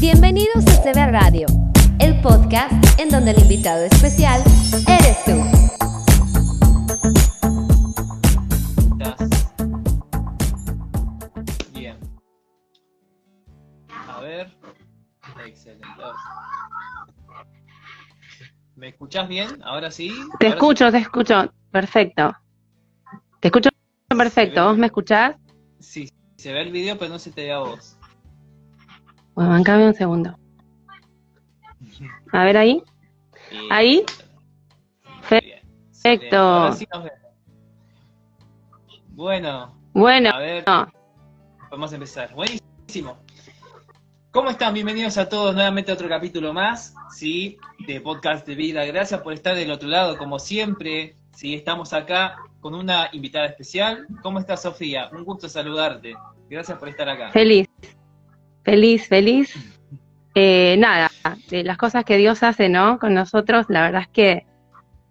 Bienvenidos a CB Radio, el podcast en donde el invitado especial eres tú. Bien. A ver. Excelente. ¿Me escuchás bien? ¿Ahora sí? Te ¿Ahora escucho, te escucho. Perfecto. Te escucho perfecto. ¿Vos me escuchás? Sí, Sí, se ve el video, pero no se te ve a vos. Bueno, bancame un segundo. A ver ahí. ¿Ahí? Perfecto. Sí. Bueno, Bueno, a ver, vamos a empezar. Buenísimo. ¿Cómo están? Bienvenidos a todos nuevamente a otro capítulo más, ¿sí? De Podcast de Vida. Gracias por estar del otro lado, como siempre. Sí, estamos acá con una invitada especial. ¿Cómo estás, Sofía? Un gusto saludarte. Gracias por estar acá. feliz. Feliz, feliz. Eh, nada, de las cosas que Dios hace, ¿no? Con nosotros, la verdad es que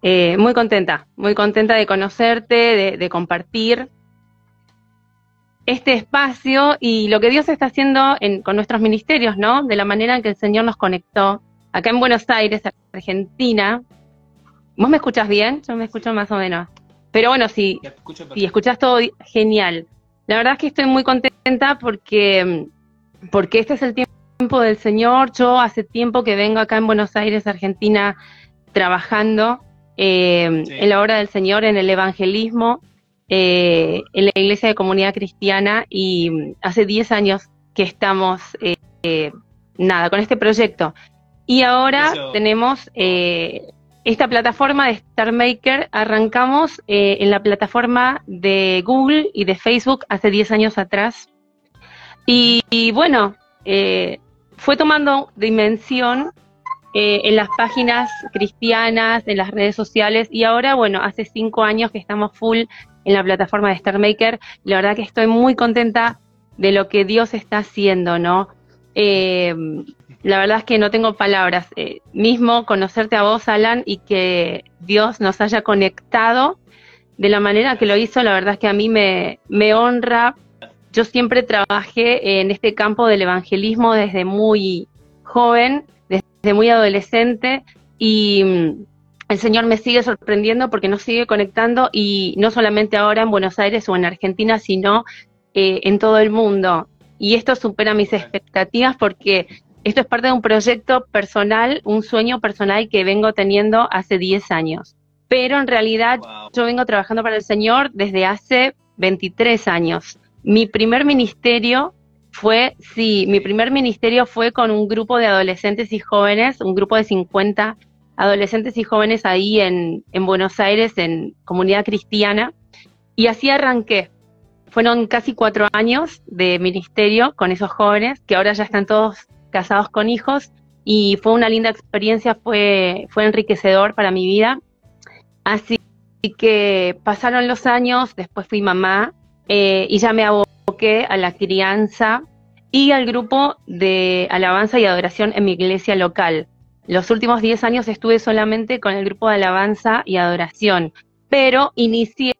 eh, muy contenta, muy contenta de conocerte, de, de compartir este espacio y lo que Dios está haciendo en- con nuestros ministerios, ¿no? De la manera en que el Señor nos conectó acá en Buenos Aires, Argentina. ¿Vos me escuchas bien? Yo me escucho más o menos. Pero bueno, si, si escuchás todo genial. La verdad es que estoy muy contenta porque, porque este es el tiempo del Señor. Yo hace tiempo que vengo acá en Buenos Aires, Argentina, trabajando eh, Sí. en la obra del Señor, en el evangelismo, eh, en la iglesia de comunidad cristiana y hace 10 años que estamos, eh, eh, nada, con este proyecto. Y ahora Eso- tenemos eh, esta plataforma de Star Maker, arrancamos en la plataforma de Google y de Facebook hace 10 años atrás. Y, bueno, eh, fue tomando dimensión eh, en las páginas cristianas, en las redes sociales, y ahora, bueno, hace cinco años que estamos full en la plataforma de Star Maker. La verdad que estoy muy contenta de lo que Dios está haciendo, ¿no? Eh, la verdad es que no tengo palabras. Eh, mismo conocerte a vos, Alan, y que Dios nos haya conectado de la manera que lo hizo, la verdad es que a mí me, me honra. Yo siempre trabajé en este campo del evangelismo desde muy joven, desde muy adolescente, y mm, el Señor me sigue sorprendiendo porque nos sigue conectando, y no solamente ahora en Buenos Aires o en Argentina, sino eh, en todo el mundo. Y esto supera mis expectativas porque esto es parte de un proyecto personal, un sueño personal que vengo teniendo hace 10 años. Pero en realidad Wow. yo vengo trabajando para el Señor desde hace 23 años. Mi primer ministerio fue, sí, mi primer ministerio fue con un grupo de adolescentes y jóvenes, un grupo de 50 adolescentes y jóvenes ahí en, en Buenos Aires, en comunidad cristiana. Y así arranqué. Fueron casi cuatro años de ministerio con esos jóvenes, que ahora ya están todos casados con hijos, y fue una linda experiencia, fue, fue enriquecedor para mi vida. Así que pasaron los años, después fui mamá, eh, y ya me aboqué a la crianza y al grupo de alabanza y adoración en mi iglesia local. Los últimos 10 años estuve solamente con el grupo de alabanza y adoración, pero inicié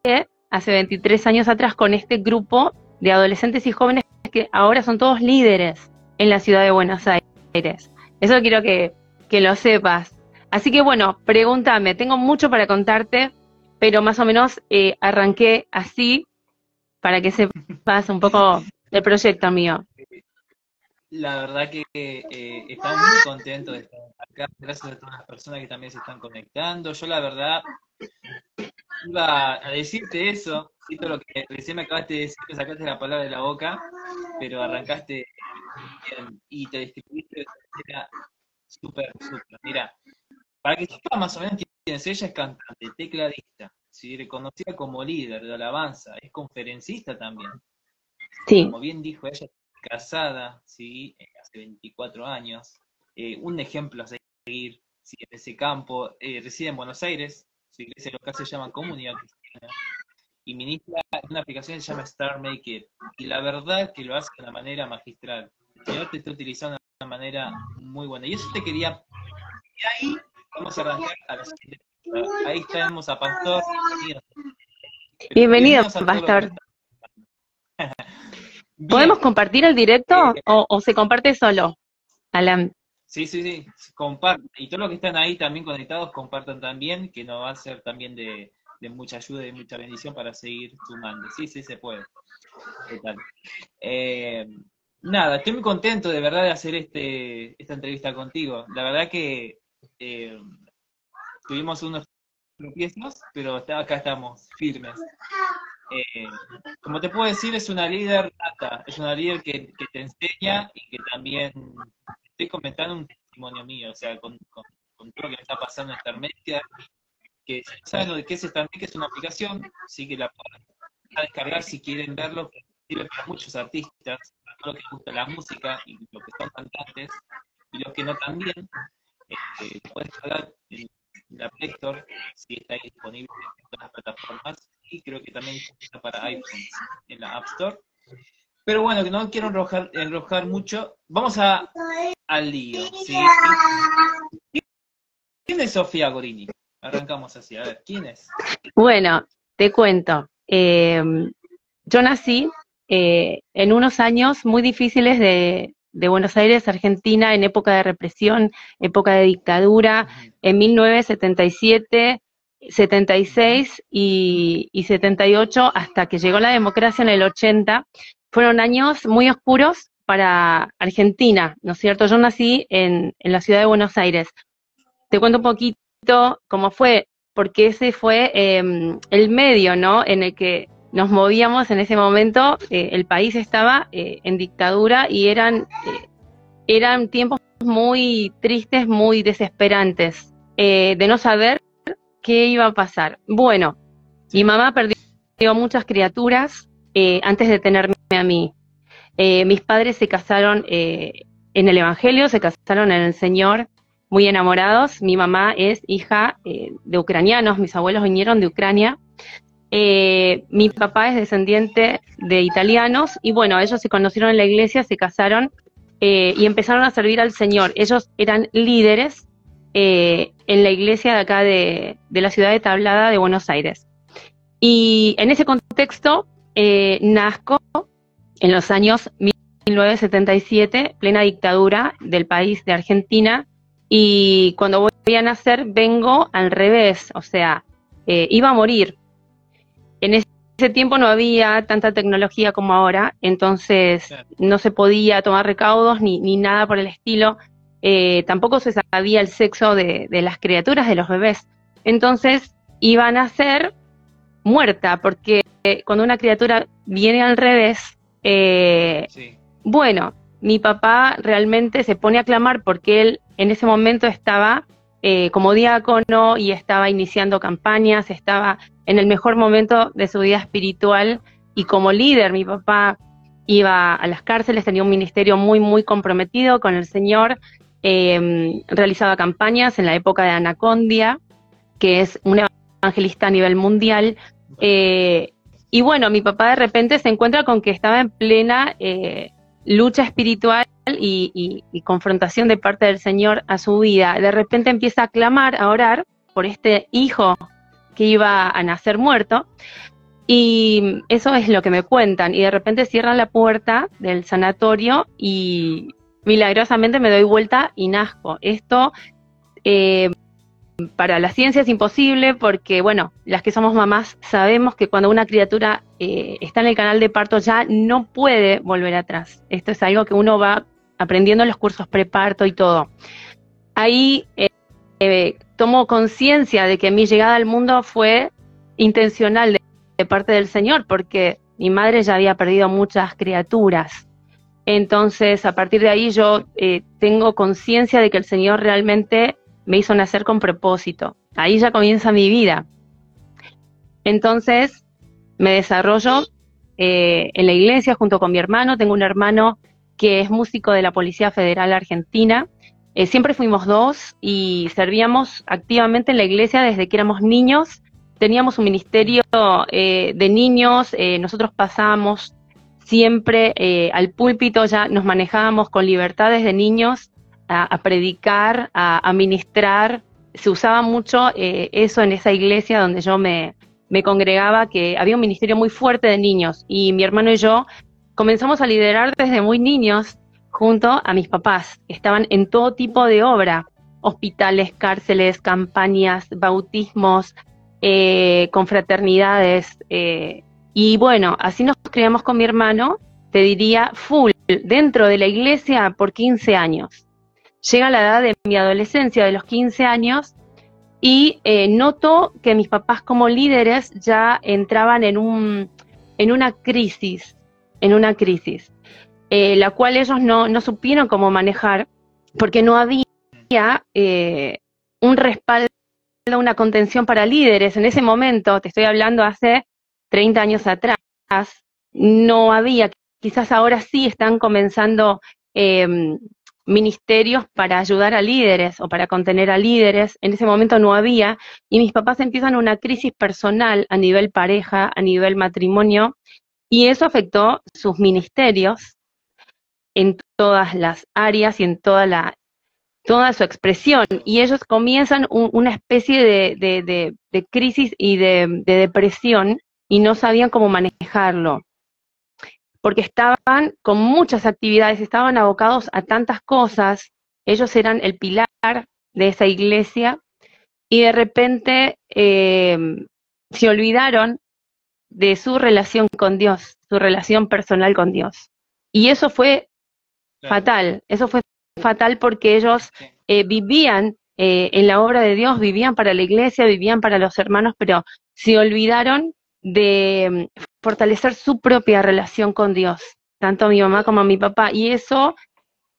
hace 23 años atrás con este grupo de adolescentes y jóvenes que ahora son todos líderes en la ciudad de Buenos Aires. Eso quiero que, que lo sepas. Así que bueno, pregúntame, tengo mucho para contarte, pero más o menos eh, arranqué así para que sepas un poco del proyecto mío. La verdad que eh, estamos muy contentos de estar acá. Gracias a todas las personas que también se están conectando. Yo, la verdad, iba a decirte eso. todo lo que recién me acabaste de decir, me sacaste la palabra de la boca, pero arrancaste bien y te distribuiste de manera súper, súper. Mira, para que sepas más o menos quién es ella, es cantante, tecladista, ¿sí? reconocida como líder de alabanza, es conferencista también Sí, como bien dijo ella, casada, ¿sí? Eh, hace 24 años, eh, un ejemplo a seguir ¿sí? en ese campo, eh, reside en Buenos Aires, su iglesia local se llama Comunidad Cristiana, y ministra una aplicación que se llama Star Maker, y la verdad que lo hace de una manera magistral. El Señor te está utilizando de una manera muy buena. Y eso te quería... Y ahí vamos a arrancar a la siguiente. Ahí tenemos a Pastor. bienvenido, Pastor. ¿Podemos compartir el directo o, o se comparte solo? Alan. Sí, sí, sí, compartan. Y todos los que están ahí también conectados, compartan también, que nos va a ser también de, mucha ayuda y mucha bendición para seguir sumando. Sí, sí, se puede. Eh, nada, estoy muy contento de verdad de hacer este esta entrevista contigo. La verdad que eh, tuvimos unos tropiezos, pero acá estamos firmes. Eh, como te puedo decir, es una líder es una líder que, que te enseña y que también estoy comentando un testimonio mío, o sea, con, todo lo que me está pasando en Starmedia, que saben lo de qué es Starmedia, es una aplicación, sí que la pueden descargar si quieren verlo, que sirve para muchos artistas, para todos los que les gusta la música y los que son cantantes, y los que no también, eh, pueden descargar la Play Store, si está disponible en todas las plataformas, y creo que también está para iPhone en la App Store. Pero bueno, que no quiero enrojar, mucho. Vamos a, al lío. ¿Quién es Sofía Gorini? Arrancamos así. A ver, ¿quién es? Bueno, te cuento. Eh, yo nací eh, en unos años muy difíciles de, de, Buenos Aires, Argentina, en época de represión, época de dictadura, en 1977, 76 y, y 78, hasta que llegó la democracia en el 80 fueron años muy oscuros para Argentina, ¿no es cierto? Yo nací en, la ciudad de Buenos Aires. Te cuento un poquito cómo fue, porque ese fue em, el medio, ¿no? En el que nos movíamos en ese momento. Eh, el país estaba eh, en dictadura y eran, eh, eran tiempos muy tristes, muy desesperantes, de no saber qué iba a pasar. Bueno, mi mamá perdió muchas criaturas antes de tenerme a mí. Eh, mis padres se casaron eh, en el Evangelio, se casaron en el Señor, muy enamorados. Mi mamá es hija de ucranianos, mis abuelos vinieron de Ucrania. Mi papá es descendiente de italianos y bueno, ellos se conocieron en la iglesia, se casaron y empezaron a servir al Señor. Ellos eran líderes en la iglesia de acá de, de la ciudad de Tablada de Buenos Aires. Y en ese contexto nazco en los años 1977, plena dictadura del país de Argentina, y cuando voy a nacer vengo al revés, o sea, eh, iba a morir. En ese tiempo no había tanta tecnología como ahora, entonces no se podía tomar recaudos ni, ni nada por el estilo. Eh, tampoco se sabía el sexo de, de, las criaturas, de los bebés. Entonces iban a ser muerta, porque cuando una criatura viene al revés, eh, bueno, mi papá realmente se pone a clamar porque él en ese momento estaba eh, como diácono y estaba iniciando campañas, estaba en el mejor momento de su vida espiritual y como líder mi papá iba a las cárceles, tenía un ministerio muy, muy comprometido con el Señor, em, realizaba campañas en la época de Anacondia, que es un evangelista a nivel mundial, eh, y bueno, mi papá de repente se encuentra con que estaba en plena eh, lucha espiritual y, confrontación de parte del Señor a su vida. De repente empieza a clamar, a orar por este hijo que iba a nacer muerto. Y eso es lo que me cuentan. Y de repente cierran la puerta del sanatorio y milagrosamente me doy vuelta y nazco. Esto eh, para la ciencia es imposible porque, bueno, las que somos mamás sabemos que cuando una criatura eh, está en el canal de parto ya no puede volver atrás. Esto es algo que uno va aprendiendo en los cursos preparto y todo. Ahí eh, tomo conciencia de que mi llegada al mundo fue intencional de, parte del Señor porque mi madre ya había perdido muchas criaturas. Entonces, a partir de ahí yo tengo conciencia de que el Señor realmente me hizo nacer con propósito. Ahí ya comienza mi vida. Entonces, me desarrollo eh, en la iglesia junto con mi hermano. Tengo un hermano que es músico de la Policía Federal Argentina. Eh, siempre fuimos dos y servíamos activamente en la iglesia desde que éramos niños. Teníamos un ministerio eh, de niños, nosotros pasábamos siempre al púlpito, ya nos manejábamos con libertades de niños a, predicar, a, ministrar. Se usaba mucho eh, eso en esa iglesia donde yo me congregaba, que había un ministerio muy fuerte de niños y mi hermano y yo comenzamos a liderar desde muy niños junto a mis papás, estaban en todo tipo de obra, hospitales, cárceles, campañas, bautismos, eh, confraternidades. Eh, y bueno, así nos criamos con mi hermano, te diría, full, dentro de la iglesia por 15 años. Llega la edad de mi adolescencia, de los 15 años, y eh, noto que mis papás como líderes ya entraban en, un, en una crisis, en una crisis, eh, la cual ellos no, supieron cómo manejar, porque no había eh, un respaldo, una contención para líderes. En ese momento, te estoy hablando hace 30 años atrás, no había, quizás ahora sí están comenzando em, ministerios para ayudar a líderes o para contener a líderes. En ese momento no había y mis papás empiezan una crisis personal a nivel pareja, a nivel matrimonio y eso afectó sus ministerios en todas las áreas y en toda la toda su expresión. Y ellos comienzan una especie de, de crisis y de, depresión y no sabían cómo manejarlo. Porque estaban con muchas actividades, estaban abocados a tantas cosas, ellos eran el pilar de esa iglesia y de repente eh, se olvidaron de su relación con Dios, su relación personal con Dios. Y eso fue fatal, eso fue fatal porque ellos eh, vivían eh, en la obra de Dios, vivían para la iglesia, vivían para los hermanos, pero se olvidaron de mm, fortalecer su propia relación con Dios, tanto a mi mamá como a mi papá. Y eso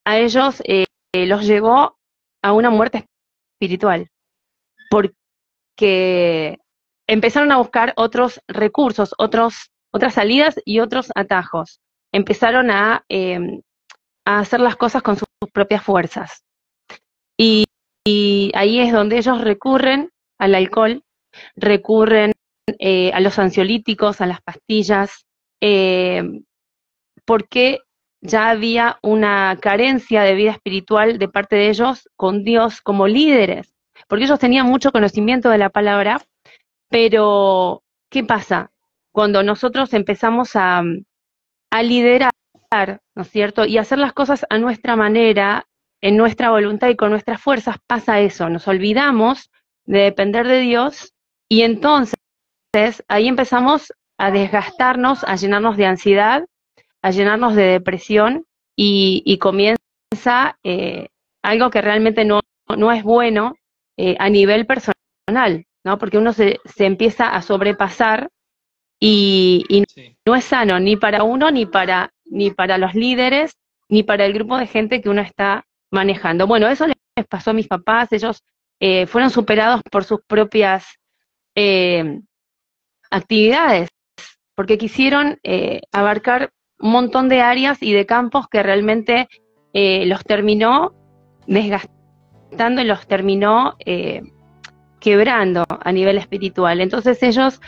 a ellos eh, los llevó a una muerte espiritual, porque empezaron a buscar otros recursos, otros, otras salidas y otros atajos. Empezaron a, em, hacer las cosas con sus, propias fuerzas. y ahí es donde ellos recurren al alcohol, recurren eh, a los ansiolíticos, a las pastillas, eh, porque ya había una carencia de vida espiritual de parte de ellos con Dios como líderes, porque ellos tenían mucho conocimiento de la palabra, pero ¿qué pasa? Cuando nosotros empezamos a, a liderar, ¿no es cierto? Y hacer las cosas a nuestra manera, en nuestra voluntad y con nuestras fuerzas, pasa eso, nos olvidamos de depender de Dios y entonces ahí empezamos a desgastarnos, a llenarnos de ansiedad, a llenarnos de depresión y, comienza eh, algo que realmente no, no es bueno eh, a nivel personal, ¿no? Porque uno se, se empieza a sobrepasar y, no es sano ni para uno, ni para, ni para los líderes, ni para el grupo de gente que uno está manejando. Bueno, eso les pasó a mis papás, ellos eh, fueron superados por sus propias actividades, porque quisieron eh, abarcar un montón de áreas y de campos que realmente eh, los terminó desgastando y los terminó eh, quebrando a nivel espiritual. Entonces ellos,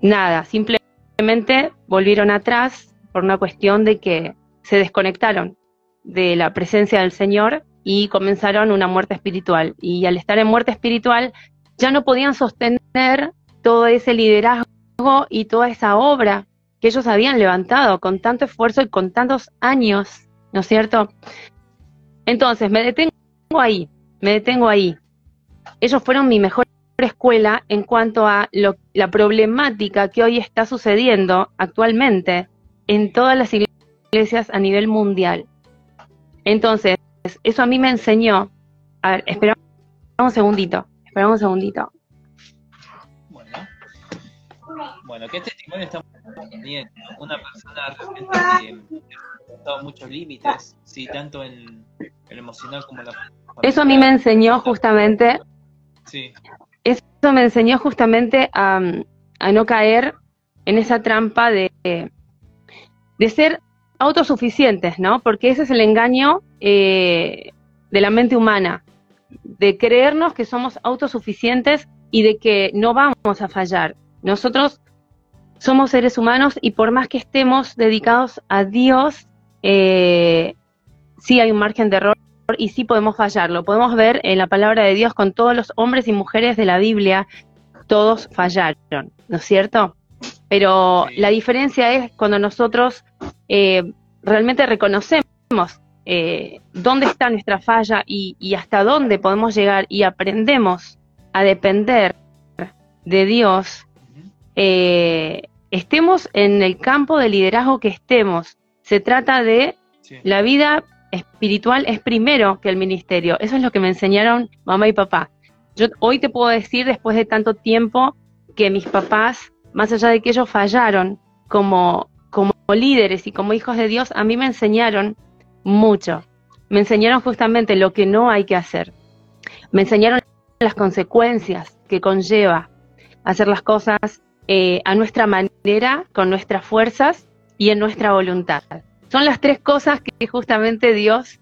nada, simplemente volvieron atrás por una cuestión de que se desconectaron de la presencia del Señor y comenzaron una muerte espiritual. Y al estar en muerte espiritual, ya no podían sostener todo ese liderazgo y toda esa obra que ellos habían levantado con tanto esfuerzo y con tantos años, ¿no es cierto? Entonces, me detengo ahí, me detengo ahí. Ellos fueron mi mejor escuela en cuanto a la problemática que hoy está sucediendo actualmente en todas las iglesias a nivel mundial. Entonces, eso a mí me enseñó. A ver, espera un segundito, espera un segundito. Bueno, ¿qué testimonio estamos teniendo? Una persona realmente que ha estado muchos límites, sí, tanto en el emocional como en la... Eso a mí me enseñó justamente... Sí. Eso me enseñó justamente a, no caer en esa trampa de, de ser autosuficientes, ¿no? Porque ese es el engaño eh, de la mente humana, de creernos que somos autosuficientes y de que no vamos a fallar. Nosotros somos seres humanos y por más que estemos dedicados a Dios, eh, sí hay un margen de error y sí podemos fallarlo. Podemos ver en la palabra de Dios con todos los hombres y mujeres de la Biblia, todos fallaron, ¿no es cierto? Pero la diferencia es cuando nosotros eh, realmente reconocemos eh, dónde está nuestra falla y, y hasta dónde podemos llegar y aprendemos a depender de Dios, eh, estemos en el campo de liderazgo que estemos. Se trata de Sí. la vida espiritual es primero que el ministerio. Eso es lo que me enseñaron mamá y papá. Yo hoy te puedo decir, después de tanto tiempo, que mis papás, más allá de que ellos fallaron como, como líderes y como hijos de Dios, a mí me enseñaron mucho. Me enseñaron justamente lo que no hay que hacer. Me enseñaron las consecuencias que conlleva hacer las cosas eh, a nuestra manera, con nuestras fuerzas y en nuestra voluntad. Son las tres cosas que justamente Dios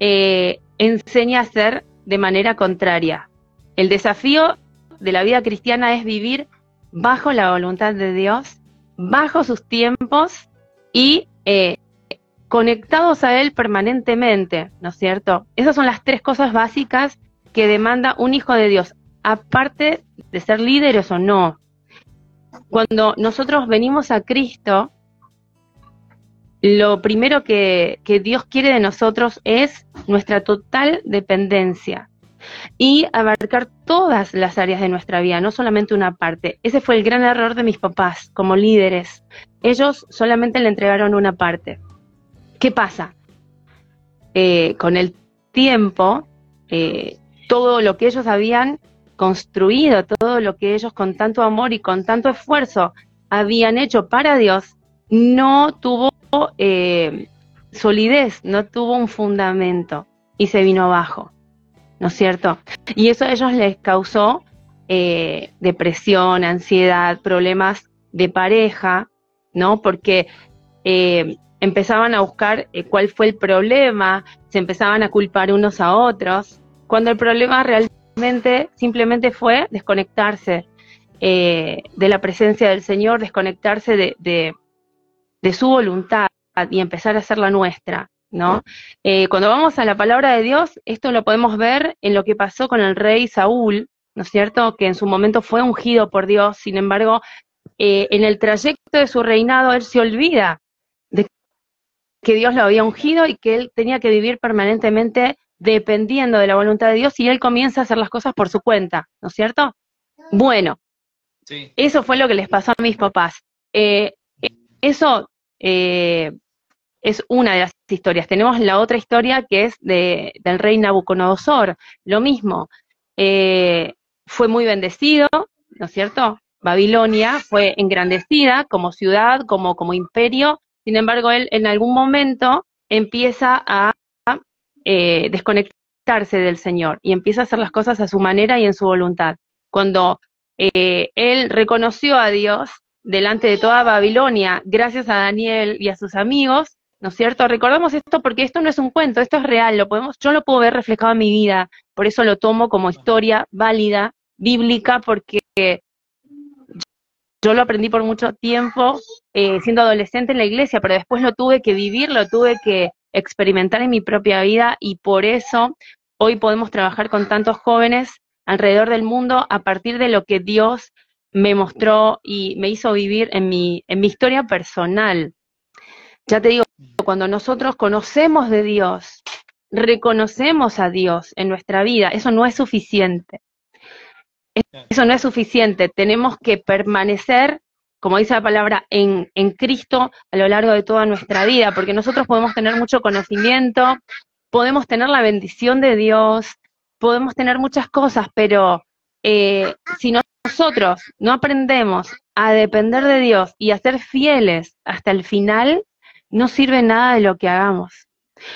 eh, enseña a hacer de manera contraria. El desafío de la vida cristiana es vivir bajo la voluntad de Dios, bajo sus tiempos y eh, conectados a Él permanentemente, ¿no es cierto? Esas son las tres cosas básicas que demanda un hijo de Dios, aparte de ser líderes o no. Cuando nosotros venimos a Cristo, lo primero que, que Dios quiere de nosotros es nuestra total dependencia y abarcar todas las áreas de nuestra vida, no solamente una parte. Ese fue el gran error de mis papás como líderes. Ellos solamente le entregaron una parte. ¿Qué pasa? Eh, con el tiempo, eh, todo lo que ellos habían construido, todo lo que ellos con tanto amor y con tanto esfuerzo habían hecho para Dios, no tuvo eh, solidez, no tuvo un fundamento y se vino abajo, ¿no es cierto? Y eso a ellos les causó eh, depresión, ansiedad, problemas de pareja, ¿no? Porque eh, empezaban a buscar eh, cuál fue el problema, se empezaban a culpar unos a otros, cuando el problema realmente simplemente fue desconectarse de la presencia del Señor, desconectarse de, de, de su voluntad y empezar a hacer la nuestra, ¿no? Eh, cuando vamos a la palabra de Dios, esto lo podemos ver en lo que pasó con el rey Saúl, ¿no es cierto? Que en su momento fue ungido por Dios, sin embargo, eh, en el trayecto de su reinado, él se olvida de que Dios lo había ungido y que él tenía que vivir permanentemente dependiendo de la voluntad de Dios y él comienza a hacer las cosas por su cuenta, ¿no es cierto? Bueno, Sí. eso fue lo que les pasó a mis papás. Eh, eso eh, es una de las historias. Tenemos la otra historia que es de, del rey Nabucodonosor. Lo mismo, eh, fue muy bendecido, ¿no es cierto? Babilonia fue engrandecida como ciudad, como, como imperio. Sin embargo, él en algún momento empieza a eh, desconectarse del Señor y empieza a hacer las cosas a su manera y en su voluntad. Cuando eh, él reconoció a Dios delante de toda Babilonia, gracias a Daniel y a sus amigos, ¿no es cierto? Recordamos esto porque esto no es un cuento, esto es real, lo podemos, yo lo puedo ver reflejado en mi vida, por eso lo tomo como historia válida, bíblica, porque yo lo aprendí por mucho tiempo eh, siendo adolescente en la iglesia, pero después lo tuve que vivir, lo tuve que experimentar en mi propia vida y por eso hoy podemos trabajar con tantos jóvenes alrededor del mundo a partir de lo que Dios me mostró y me hizo vivir en mi, en mi historia personal. Ya te digo, cuando nosotros conocemos de Dios, reconocemos a Dios en nuestra vida, eso no es suficiente. Eso no es suficiente. Tenemos que permanecer, como dice la palabra, en, en Cristo a lo largo de toda nuestra vida, porque nosotros podemos tener mucho conocimiento, podemos tener la bendición de Dios, podemos tener muchas cosas, pero eh, si no, nosotros no aprendemos a depender de Dios y a ser fieles hasta el final, no sirve nada de lo que hagamos.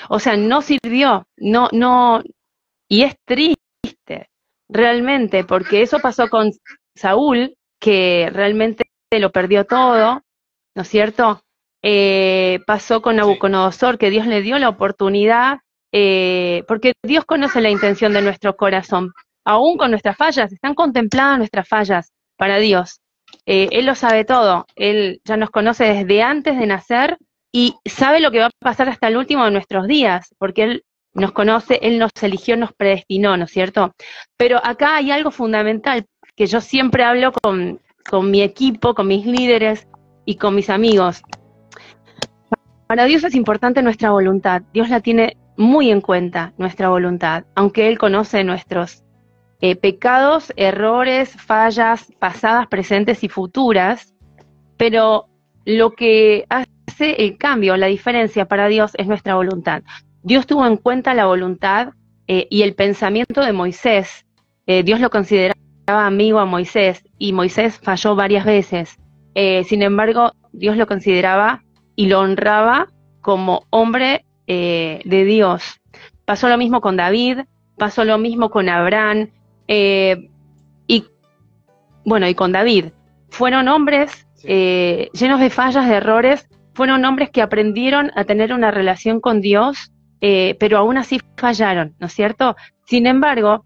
O sea, no sirvió, no, no, y es triste, realmente, porque eso pasó con Saúl, que realmente lo perdió todo, ¿no es cierto? Eh, pasó con Nabucodonosor, que Dios le dio la oportunidad, eh, porque Dios conoce la intención de nuestro corazón, aún con nuestras fallas, están contempladas nuestras fallas para Dios. Eh, él lo sabe todo, Él ya nos conoce desde antes de nacer y sabe lo que va a pasar hasta el último de nuestros días, porque Él nos conoce, Él nos eligió, nos predestinó, ¿no es cierto? Pero acá hay algo fundamental que yo siempre hablo con, con mi equipo, con mis líderes y con mis amigos. Para Dios es importante nuestra voluntad, Dios la tiene muy en cuenta nuestra voluntad, aunque Él conoce nuestros eh, pecados, errores, fallas pasadas, presentes y futuras, pero lo que el cambio, la diferencia para Dios es nuestra voluntad. Dios tuvo en cuenta la voluntad eh, y el pensamiento de Moisés. Eh, Dios lo consideraba amigo a Moisés y Moisés falló varias veces. sin embargo, Dios lo consideraba y lo honraba como hombre eh, de Dios. Pasó lo mismo con David, pasó lo mismo con Abraham eh, y bueno, y con David. Fueron hombres eh, llenos de fallas, de errores, fueron hombres que aprendieron a tener una relación con Dios, pero aún así fallaron, ¿no es cierto? Sin embargo,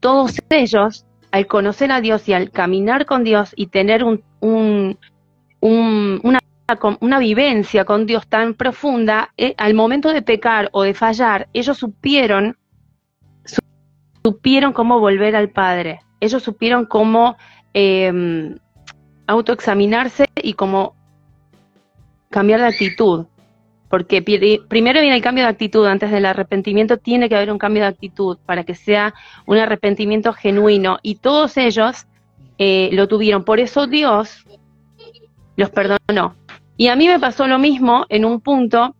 todos ellos, al conocer a Dios y al caminar con Dios y tener un, un, una una vivencia con Dios tan profunda, eh, al momento de pecar o de fallar, ellos supieron, supieron cómo volver al Padre. Ellos supieron cómo eh, autoexaminarse y cómo cambiar de actitud. Porque primero viene el cambio de actitud, antes del arrepentimiento tiene que haber un cambio de actitud para que sea un arrepentimiento genuino. Y todos ellos eh, lo tuvieron. Por eso Dios los perdonó. Y a mí me pasó lo mismo en un punto.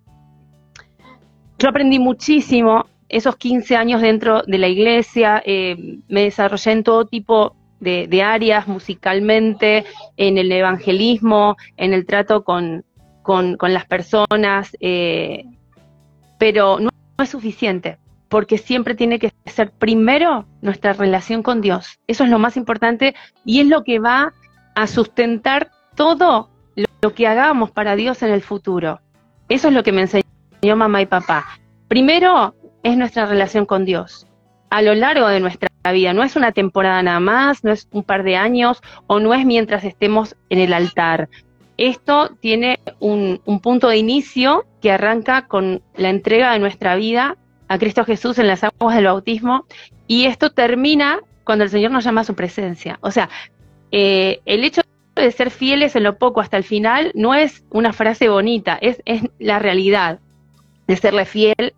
Yo aprendí muchísimo esos 15 años dentro de la iglesia, eh, me desarrollé en todo tipo de, áreas, musicalmente, en el evangelismo, en el trato con, las personas, eh, pero no, no es suficiente, porque siempre tiene que ser primero nuestra relación con Dios. Eso es lo más importante y es lo que va a sustentar todo lo que hagamos para Dios en el futuro. Eso es lo que me enseñó mamá y papá. Primero es nuestra relación con Dios. A lo largo de nuestra vida, no es una temporada nada más, no es un par de años o no es mientras estemos en el altar. Esto tiene un, punto de inicio que arranca con la entrega de nuestra vida a Cristo Jesús en las aguas del bautismo y esto termina cuando el Señor nos llama a su presencia. O sea, eh, el hecho de ser fieles en lo poco hasta el final no es una frase bonita, es, es la realidad de serle fiel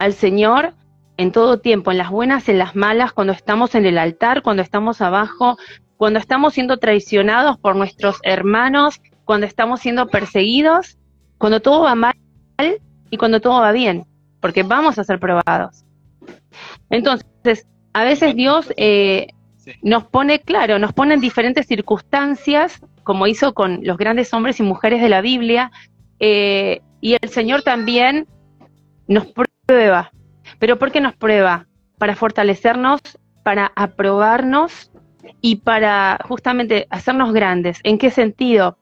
al Señor en todo tiempo, en las buenas, en las malas, cuando estamos en el altar, cuando estamos abajo, cuando estamos siendo traicionados por nuestros hermanos, cuando estamos siendo perseguidos, cuando todo va mal y cuando todo va bien, porque vamos a ser probados. Entonces, a veces Dios eh, nos pone, claro, nos pone en diferentes circunstancias, como hizo con los grandes hombres y mujeres de la Biblia, eh, y el Señor también nos prueba. ¿Pero por qué nos prueba? Para fortalecernos, para aprobarnos y para justamente hacernos grandes. ¿En qué sentido?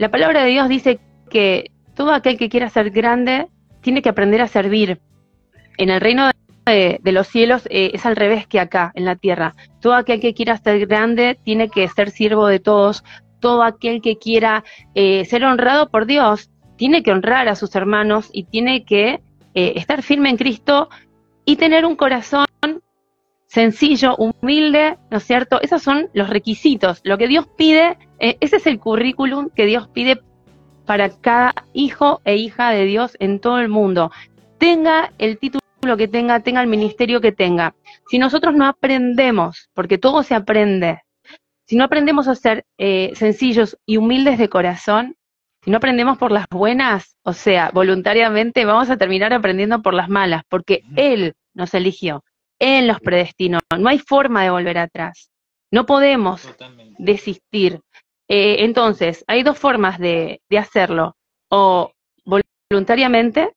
La palabra de Dios dice que todo aquel que quiera ser grande tiene que aprender a servir. En el reino de los cielos eh, es al revés que acá, en la tierra. Todo aquel que quiera ser grande tiene que ser siervo de todos. Todo aquel que quiera eh, ser honrado por Dios tiene que honrar a sus hermanos y tiene que eh, estar firme en Cristo y tener un corazón sencillo, humilde, ¿no es cierto? Esos son los requisitos. Lo que Dios pide, ese es el currículum que Dios pide para cada hijo e hija de Dios en todo el mundo. Tenga el título lo que tenga, tenga el ministerio que tenga. Si nosotros no aprendemos, porque todo se aprende, si no aprendemos a ser eh, sencillos y humildes de corazón, si no aprendemos por las buenas, o sea, voluntariamente vamos a terminar aprendiendo por las malas, porque Él nos eligió, Él nos predestinó, no hay forma de volver atrás, no podemos desistir. Eh, entonces, hay dos formas de, de hacerlo, o voluntariamente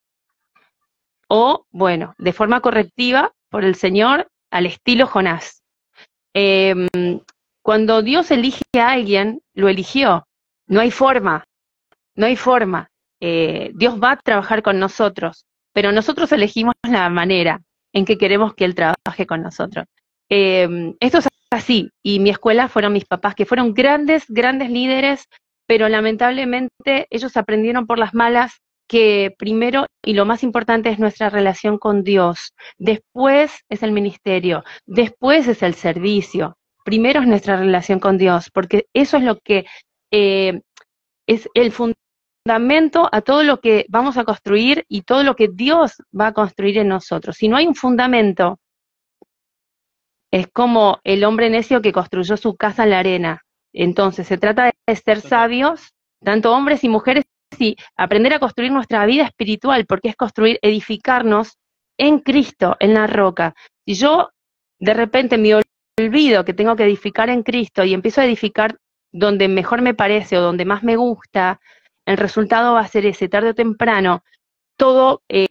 o, bueno, de forma correctiva por el Señor al estilo Jonás. Em, cuando Dios elige a alguien, lo eligió. No hay forma, no hay forma. Eh, Dios va a trabajar con nosotros, pero nosotros elegimos la manera en que queremos que Él trabaje con nosotros. Em, esto es así, y mi escuela fueron mis papás, que fueron grandes, grandes líderes, pero lamentablemente ellos aprendieron por las malas que primero y lo más importante es nuestra relación con Dios, después es el ministerio, después es el servicio, primero es nuestra relación con Dios, porque eso es lo que eh, es el fundamento fundamento a todo lo que vamos a construir y todo lo que Dios va a construir en nosotros. Si no hay un fundamento, es como el hombre necio que construyó su casa en la arena. Entonces, se trata de ser sabios, tanto hombres y mujeres, y aprender a construir nuestra vida espiritual, porque es construir, edificarnos en Cristo, en la roca. Si yo de repente me olvido que tengo que edificar en Cristo y empiezo a edificar donde mejor me parece o donde más me gusta, el resultado va a ser ese, tarde o temprano, todo eh,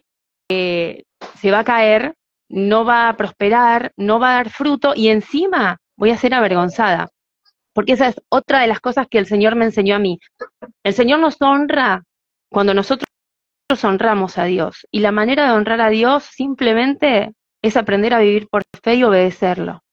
eh, se va a caer, no va a prosperar, no va a dar fruto y encima voy a ser avergonzada. Porque esa es otra de las cosas que el Señor me enseñó a mí. El Señor nos honra cuando nosotros honramos a Dios. Y la manera de honrar a Dios simplemente es aprender a vivir por fe y obedecerlo.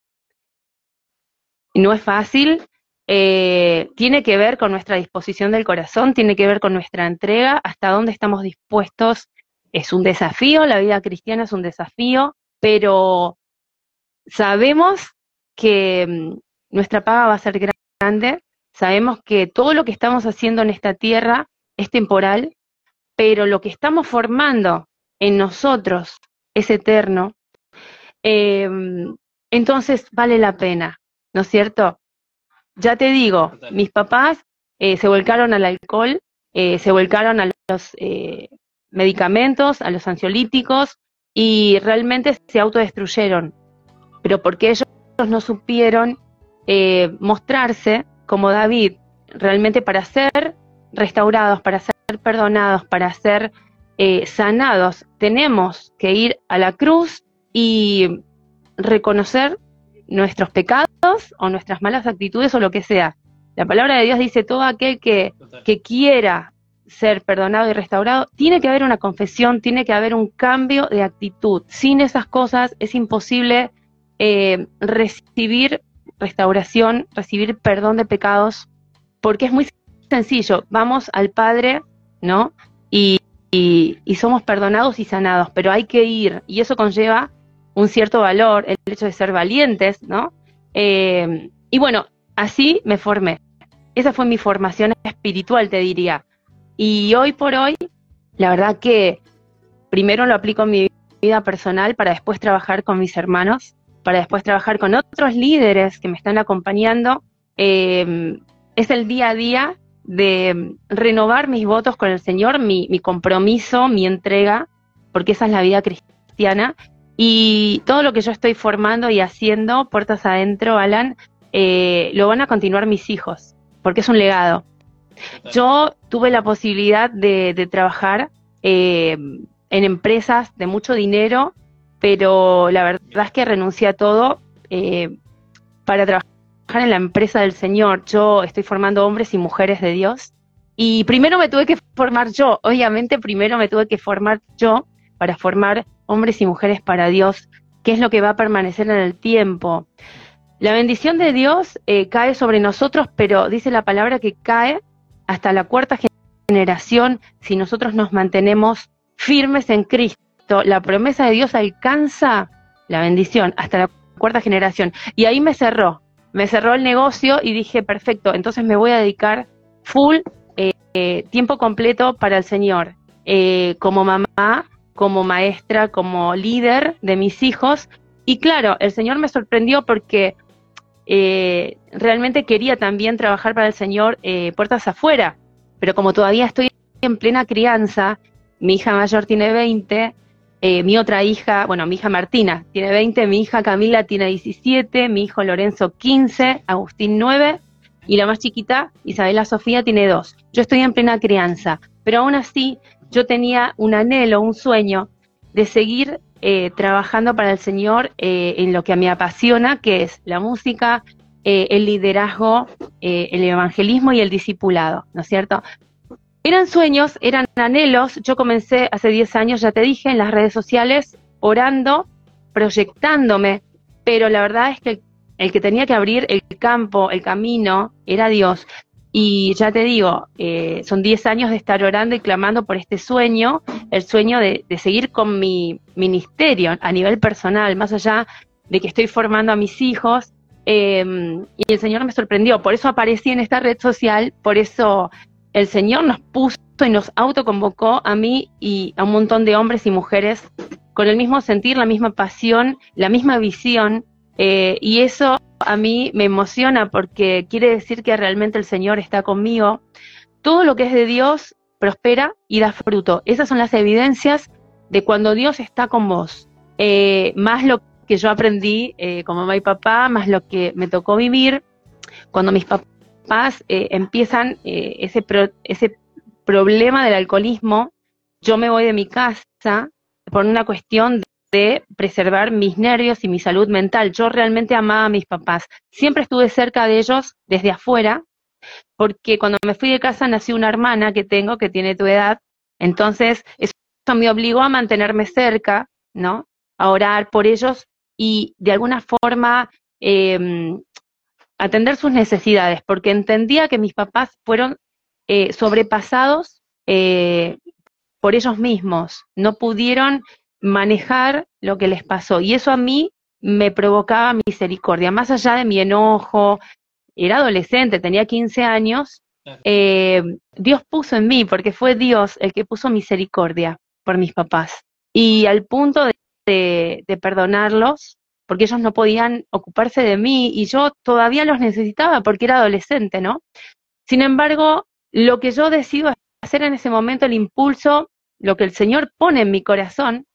No es fácil, eh, tiene que ver con nuestra disposición del corazón, tiene que ver con nuestra entrega, hasta dónde estamos dispuestos. Es un desafío, la vida cristiana es un desafío, pero sabemos que mm, nuestra paga va a ser grande, sabemos que todo lo que estamos haciendo en esta tierra es temporal, pero lo que estamos formando en nosotros es eterno, em, entonces vale la pena, ¿no es cierto? Ya te digo, mis papás eh, se volcaron al alcohol, eh, se volcaron a los eh, medicamentos, a los ansiolíticos y realmente se autodestruyeron, pero porque ellos no supieron mostrarse como David, realmente para ser restaurados, para ser perdonados, para ser sanados, tenemos que ir a la cruz y reconocer nuestros pecados o nuestras malas actitudes o lo que sea. La palabra de Dios dice, todo aquel que, que quiera ser perdonado y restaurado, tiene que haber una confesión, tiene que haber un cambio de actitud. Sin esas cosas es imposible eh, recibir restauración, recibir perdón de pecados, porque es muy sencillo. Vamos al Padre, ¿no? Y, y, y somos perdonados y sanados, pero hay que ir, y eso conlleva un cierto valor, el hecho de ser valientes, ¿no? Eh, y bueno, así me formé. Esa fue mi formación espiritual, te diría. Y hoy por hoy, la verdad que primero lo aplico en mi vida personal para después trabajar con mis hermanos, para después trabajar con otros líderes que me están acompañando. Eh, es el día a día de renovar mis votos con el Señor, mi compromiso, mi entrega, porque esa es la vida cristiana y todo lo que yo estoy formando y haciendo, puertas adentro, Alan, eh, lo van a continuar mis hijos, porque es un legado. Yo tuve la posibilidad de, trabajar eh, en empresas de mucho dinero, pero la verdad es que renuncié a todo eh, para trabajar en la empresa del Señor. Yo estoy formando hombres y mujeres de Dios. Y primero me tuve que formar yo, obviamente primero me tuve que formar yo para formar hombres y mujeres para Dios, que es lo que va a permanecer en el tiempo. La bendición de Dios eh, cae sobre nosotros, pero dice la palabra que cae hasta la cuarta generación si nosotros nos mantenemos firmes en Cristo. La promesa de Dios alcanza la bendición hasta la cuarta generación. Y ahí me cerró, me cerró el negocio y dije, perfecto, entonces me voy a dedicar full eh, eh, tiempo completo para el Señor. como mamá, como maestra, como líder de mis hijos. Y claro, el Señor me sorprendió porque eh, realmente quería también trabajar para el Señor eh, puertas afuera, pero como todavía estoy en plena crianza, mi hija mayor tiene 20, eh, mi otra hija, bueno, mi hija Martina tiene 20, mi hija Camila tiene 17, mi hijo Lorenzo 15, Agustín 9 y la más chiquita, Isabela Sofía, tiene 2. Yo estoy en plena crianza, pero aún así yo tenía un anhelo, un sueño de seguir eh, trabajando para el Señor eh, en lo que a mí apasiona, que es la música, eh, el liderazgo, el evangelismo y el discipulado, ¿no es cierto? Eran sueños, eran anhelos. Yo comencé hace 10 años, ya te dije, en las redes sociales, orando, proyectándome, pero la verdad es que el que tenía que abrir el campo, el camino, era Dios. Y ya te digo, eh, son 10 años de estar orando y clamando por este sueño, el sueño de, seguir con mi ministerio a nivel personal, más allá de que estoy formando a mis hijos. Em, y el Señor me sorprendió, por eso aparecí en esta red social, por eso el Señor nos puso y nos autoconvocó a mí y a un montón de hombres y mujeres con el mismo sentir, la misma pasión, la misma visión, eh, y eso a mí me emociona porque quiere decir que realmente el Señor está conmigo. Todo lo que es de Dios prospera y da fruto. Esas son las evidencias de cuando Dios está con vos. Eh, más lo que yo aprendí eh, como mamá y papá, más lo que me tocó vivir, cuando mis papás empiezan ese, ese problema del alcoholismo, yo me voy de mi casa por una cuestión de preservar mis nervios y mi salud mental. Yo realmente amaba a mis papás. Siempre estuve cerca de ellos desde afuera, porque cuando me fui de casa nació una hermana que tengo que tiene tu edad. Entonces, eso me obligó a mantenerme cerca, ¿no? A orar por ellos y de alguna forma em, atender sus necesidades, porque entendía que mis papás fueron eh, sobrepasados eh, por ellos mismos, no pudieron manejar lo que les pasó. Y eso a mí me provocaba misericordia, más allá de mi enojo, era adolescente, tenía 15 años, eh, Dios puso en mí, porque fue Dios el que puso misericordia por mis papás. Y al punto de, de, perdonarlos, porque ellos no podían ocuparse de mí y yo todavía los necesitaba porque era adolescente, ¿no? Sin embargo, lo que yo decido hacer en ese momento, el impulso, lo que el Señor pone en mi corazón,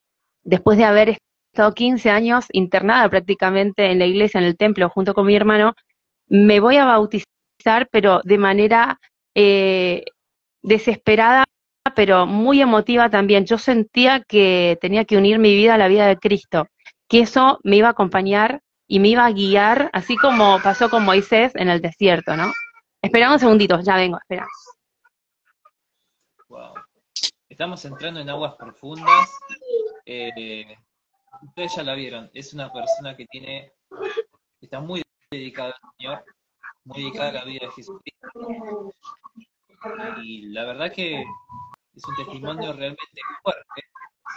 después de haber estado 15 años internada prácticamente en la iglesia, en el templo, junto con mi hermano, me voy a bautizar, pero de manera eh, desesperada, pero muy emotiva también. Yo sentía que tenía que unir mi vida a la vida de Cristo, que eso me iba a acompañar y me iba a guiar, así como pasó con Moisés en el desierto, ¿no? Espera un segundito, ya vengo, espera. Estamos entrando en aguas profundas. Eh, ustedes ya la vieron, es una persona que tiene, está muy dedicada al Señor, muy dedicada a la vida de Jesucristo. Y la verdad que es un testimonio realmente fuerte,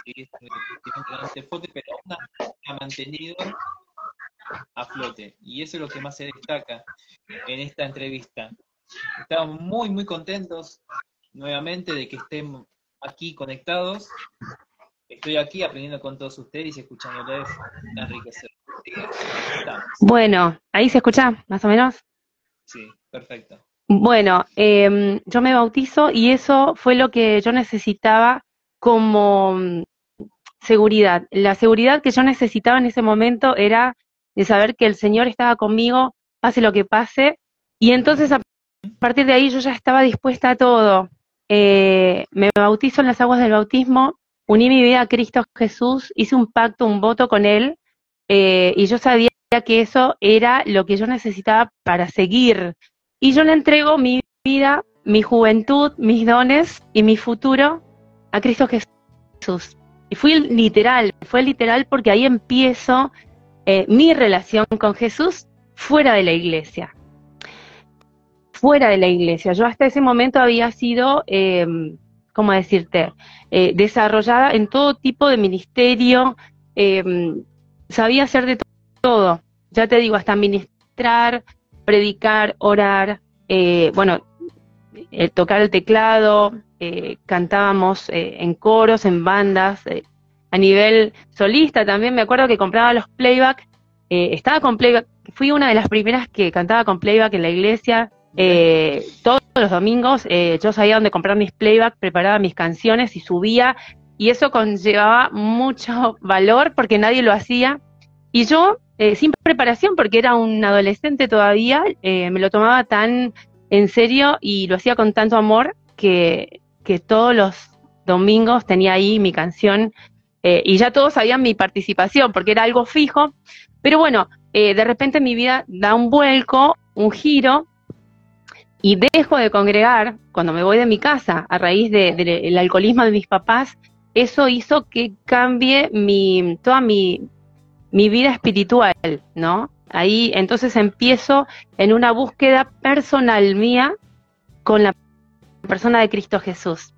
¿sí? un testimonio pero ha mantenido a flote. Y eso es lo que más se destaca en esta entrevista. Estamos muy, muy contentos nuevamente de que estén aquí conectados. Estoy aquí aprendiendo con todos ustedes y escuchándoles enriquecer. Bueno, ahí se escucha, más o menos. Sí, perfecto. Bueno, em, yo me bautizo y eso fue lo que yo necesitaba como mm, seguridad. La seguridad que yo necesitaba en ese momento era de saber que el Señor estaba conmigo, pase lo que pase. Y entonces a partir de ahí yo ya estaba dispuesta a todo. Eh, me bautizo en las aguas del bautismo, uní mi vida a Cristo Jesús, hice un pacto, un voto con Él, eh, y yo sabía que eso era lo que yo necesitaba para seguir. Y yo le entrego mi vida, mi juventud, mis dones y mi futuro a Cristo Jesús. Y fui literal, fue literal porque ahí empiezo eh, mi relación con Jesús fuera de la iglesia fuera de la iglesia. Yo hasta ese momento había sido, eh, ¿cómo decirte?, eh, desarrollada en todo tipo de ministerio, eh, sabía hacer de todo, ya te digo, hasta ministrar, predicar, orar, eh, bueno, tocar el teclado, cantábamos en coros, en bandas, a nivel solista también, me acuerdo que compraba los playback, estaba con playback, fui una de las primeras que cantaba con playback en la iglesia, eh, todos los domingos eh, yo sabía dónde comprar mis playback, preparaba mis canciones y subía, y eso conllevaba mucho valor porque nadie lo hacía. Y yo, eh, sin preparación, porque era un adolescente todavía, me lo tomaba tan en serio y lo hacía con tanto amor que, que todos los domingos tenía ahí mi canción y ya todos sabían mi participación porque era algo fijo. Pero bueno, de repente mi vida da un vuelco, un giro, y dejo de congregar cuando me voy de mi casa a raíz del alcoholismo de mis papás, eso hizo que cambie mi, toda mi, mi vida espiritual, ¿no? Ahí entonces empiezo en una búsqueda personal mía con la persona de Cristo Jesús.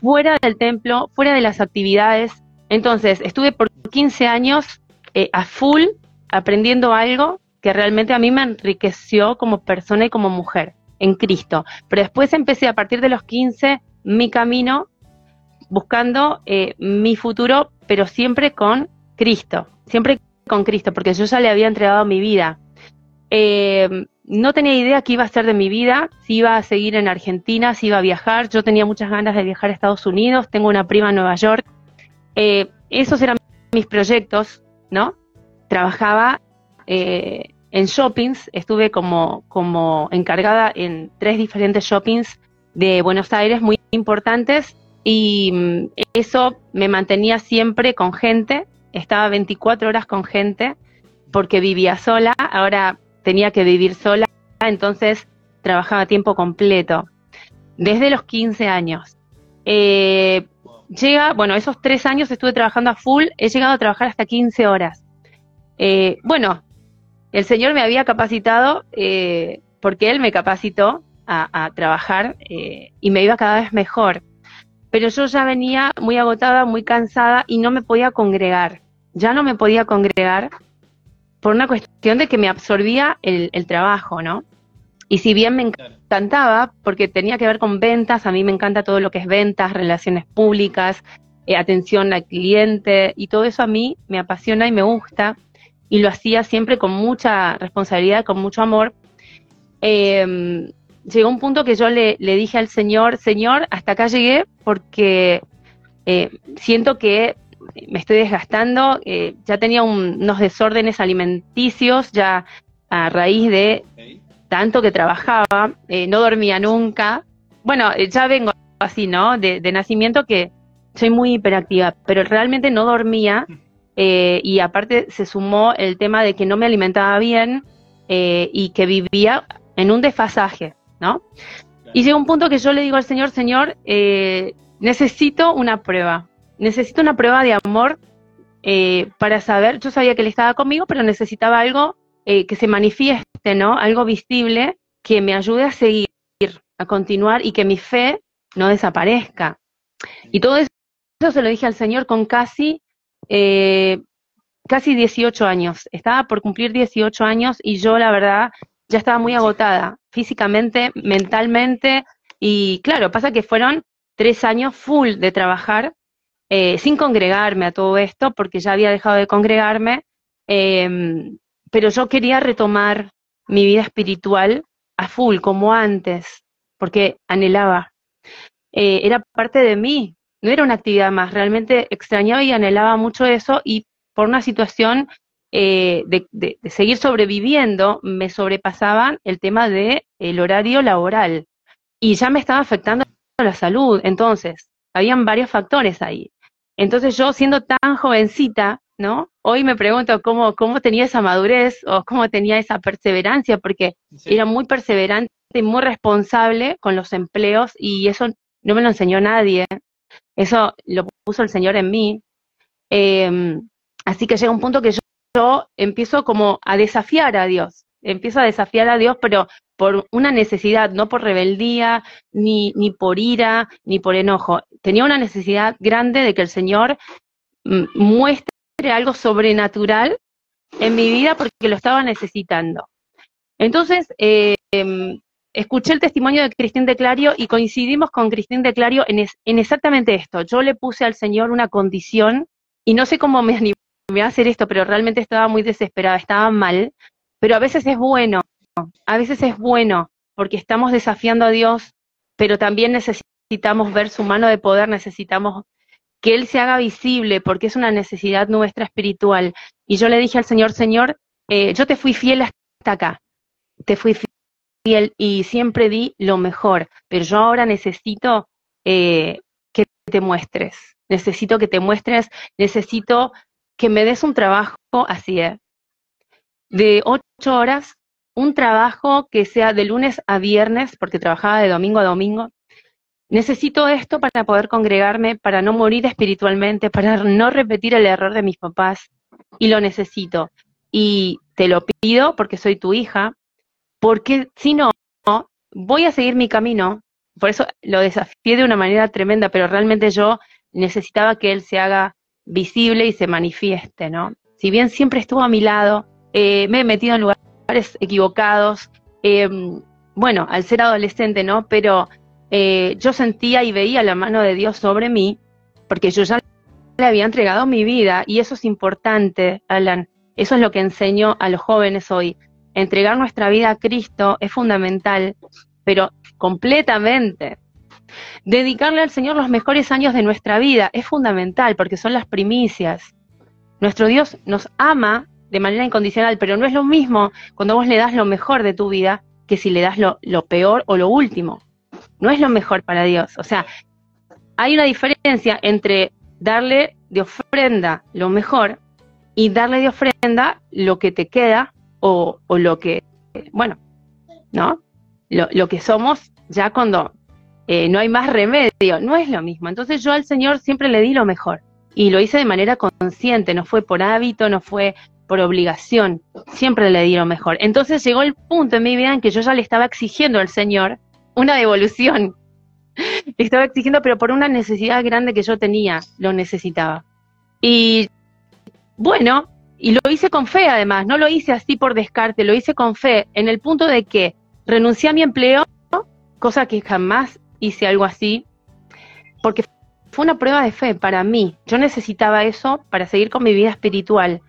Fuera del templo, fuera de las actividades. Entonces, estuve por 15 años eh, a full aprendiendo algo que realmente a mí me enriqueció como persona y como mujer en Cristo. Pero después empecé a partir de los 15, mi camino, buscando eh, mi futuro, pero siempre con Cristo, siempre con Cristo, porque yo ya le había entregado mi vida. Eh, no tenía idea qué iba a hacer de mi vida, si iba a seguir en Argentina, si iba a viajar. Yo tenía muchas ganas de viajar a Estados Unidos, tengo una prima en Nueva York. Eh, esos eran mis proyectos, ¿no? Trabajaba en shoppings, estuve como, como encargada en tres diferentes shoppings de Buenos Aires muy importantes y mm, eso me mantenía siempre con gente, estaba 24 horas con gente porque vivía sola, ahora tenía que vivir sola, entonces trabajaba a tiempo completo, desde los 15 años. Eh, llega, bueno, esos tres años estuve trabajando a full, he llegado a trabajar hasta 15 horas. Eh, bueno, el Señor me había capacitado eh, porque Él me capacitó a, trabajar y me iba cada vez mejor. Pero yo ya venía muy agotada, muy cansada y no me podía congregar. Ya no me podía congregar por una cuestión de que me absorbía el, trabajo, ¿no? Y si bien me encantaba, porque tenía que ver con ventas, a mí me encanta todo lo que es ventas, relaciones públicas, eh, atención al cliente, y todo eso a mí me apasiona y me gusta, y lo hacía siempre con mucha responsabilidad, con mucho amor. Em, llegó un punto que yo le, dije al Señor, Señor, hasta acá llegué porque eh, siento que me estoy desgastando, eh, ya tenía unos desórdenes alimenticios, ya a raíz de tanto que trabajaba, eh, no dormía nunca. Bueno, ya vengo así, ¿no? De, nacimiento que soy muy hiperactiva, pero realmente no dormía y aparte se sumó el tema de que no me alimentaba bien y que vivía en un desfasaje, ¿no? Y llegó un punto que yo le digo al Señor, Señor, necesito una prueba, necesito una prueba de amor eh, para saber, yo sabía que él estaba conmigo, pero necesitaba algo eh, que se manifieste, ¿no? Algo visible que me ayude a seguir, a continuar y que mi fe no desaparezca. Y todo eso, se lo dije al Señor con casi, eh, casi 18 años. Estaba por cumplir 18 años y yo, la verdad, ya estaba muy agotada, físicamente, mentalmente. Y claro, pasa que fueron tres años full de trabajar eh, sin congregarme a todo esto, porque ya había dejado de congregarme, em, pero yo quería retomar mi vida espiritual a full, como antes, porque anhelaba. Eh, era parte de mí, no era una actividad más, realmente extrañaba y anhelaba mucho eso y por una situación eh, de, de, seguir sobreviviendo me sobrepasaban el tema del el horario laboral y ya me estaba afectando la salud. Entonces, habían varios factores ahí. Entonces yo siendo tan jovencita, ¿no? Hoy me pregunto cómo, cómo tenía esa madurez o cómo tenía esa perseverancia, porque era muy perseverante y muy responsable con los empleos y eso no me lo enseñó nadie. Eso lo puso el Señor en mí. Em, así que llega un punto que yo, empiezo como a desafiar a Dios, empiezo a desafiar a Dios, pero por una necesidad, no por rebeldía, ni, ni por ira, ni por enojo. Tenía una necesidad grande de que el Señor mm, muestre algo sobrenatural en mi vida porque lo estaba necesitando. Entonces, eh, escuché el testimonio de Cristín de Clario y coincidimos con Cristín de Clario en, en, exactamente esto. Yo le puse al Señor una condición y no sé cómo me animé a hacer esto, pero realmente estaba muy desesperada, estaba mal. Pero a veces es bueno a veces es bueno porque estamos desafiando a Dios, pero también necesitamos ver su mano de poder, necesitamos que Él se haga visible porque es una necesidad nuestra espiritual. Y yo le dije al Señor, Señor, eh, yo te fui fiel hasta acá, te fui y siempre di lo mejor, pero yo ahora necesito eh, que te muestres, necesito que te muestres, necesito que me des un trabajo así, de ocho horas un trabajo que sea de lunes a viernes, porque trabajaba de domingo a domingo. Necesito esto para poder congregarme, para no morir espiritualmente, para no repetir el error de mis papás. Y lo necesito. Y te lo pido porque soy tu hija, porque si no, voy a seguir mi camino. Por eso lo desafié de una manera tremenda, pero realmente yo necesitaba que él se haga visible y se manifieste, ¿no? Si bien siempre estuvo a mi lado, eh, me he metido en lugares equivocados. Em, bueno, al ser adolescente, ¿no? Pero eh, yo sentía y veía la mano de Dios sobre mí, porque yo ya le había entregado mi vida y eso es importante, Alan. Eso es lo que enseño a los jóvenes hoy. Entregar nuestra vida a Cristo es fundamental, pero completamente. Dedicarle al Señor los mejores años de nuestra vida es fundamental porque son las primicias. Nuestro Dios nos ama de manera incondicional, pero no es lo mismo cuando vos le das lo mejor de tu vida que si le das lo, peor o lo último. No es lo mejor para Dios. O sea, hay una diferencia entre darle de ofrenda lo mejor y darle de ofrenda lo que te queda o, lo que, bueno, ¿no? Lo, lo, que somos ya cuando eh, no hay más remedio, no es lo mismo. Entonces yo al Señor siempre le di lo mejor y lo hice de manera consciente, no fue por hábito, no fue por obligación, siempre le di lo mejor. Entonces llegó el punto en mi vida en que yo ya le estaba exigiendo al Señor una devolución. Le estaba exigiendo, pero por una necesidad grande que yo tenía, lo necesitaba. Y bueno, y lo hice con fe además, no lo hice así por descarte, lo hice con fe, en el punto de que renuncié a mi empleo, cosa que jamás hice algo así, porque fue una prueba de fe para mí. Yo necesitaba eso para seguir con mi vida espiritual.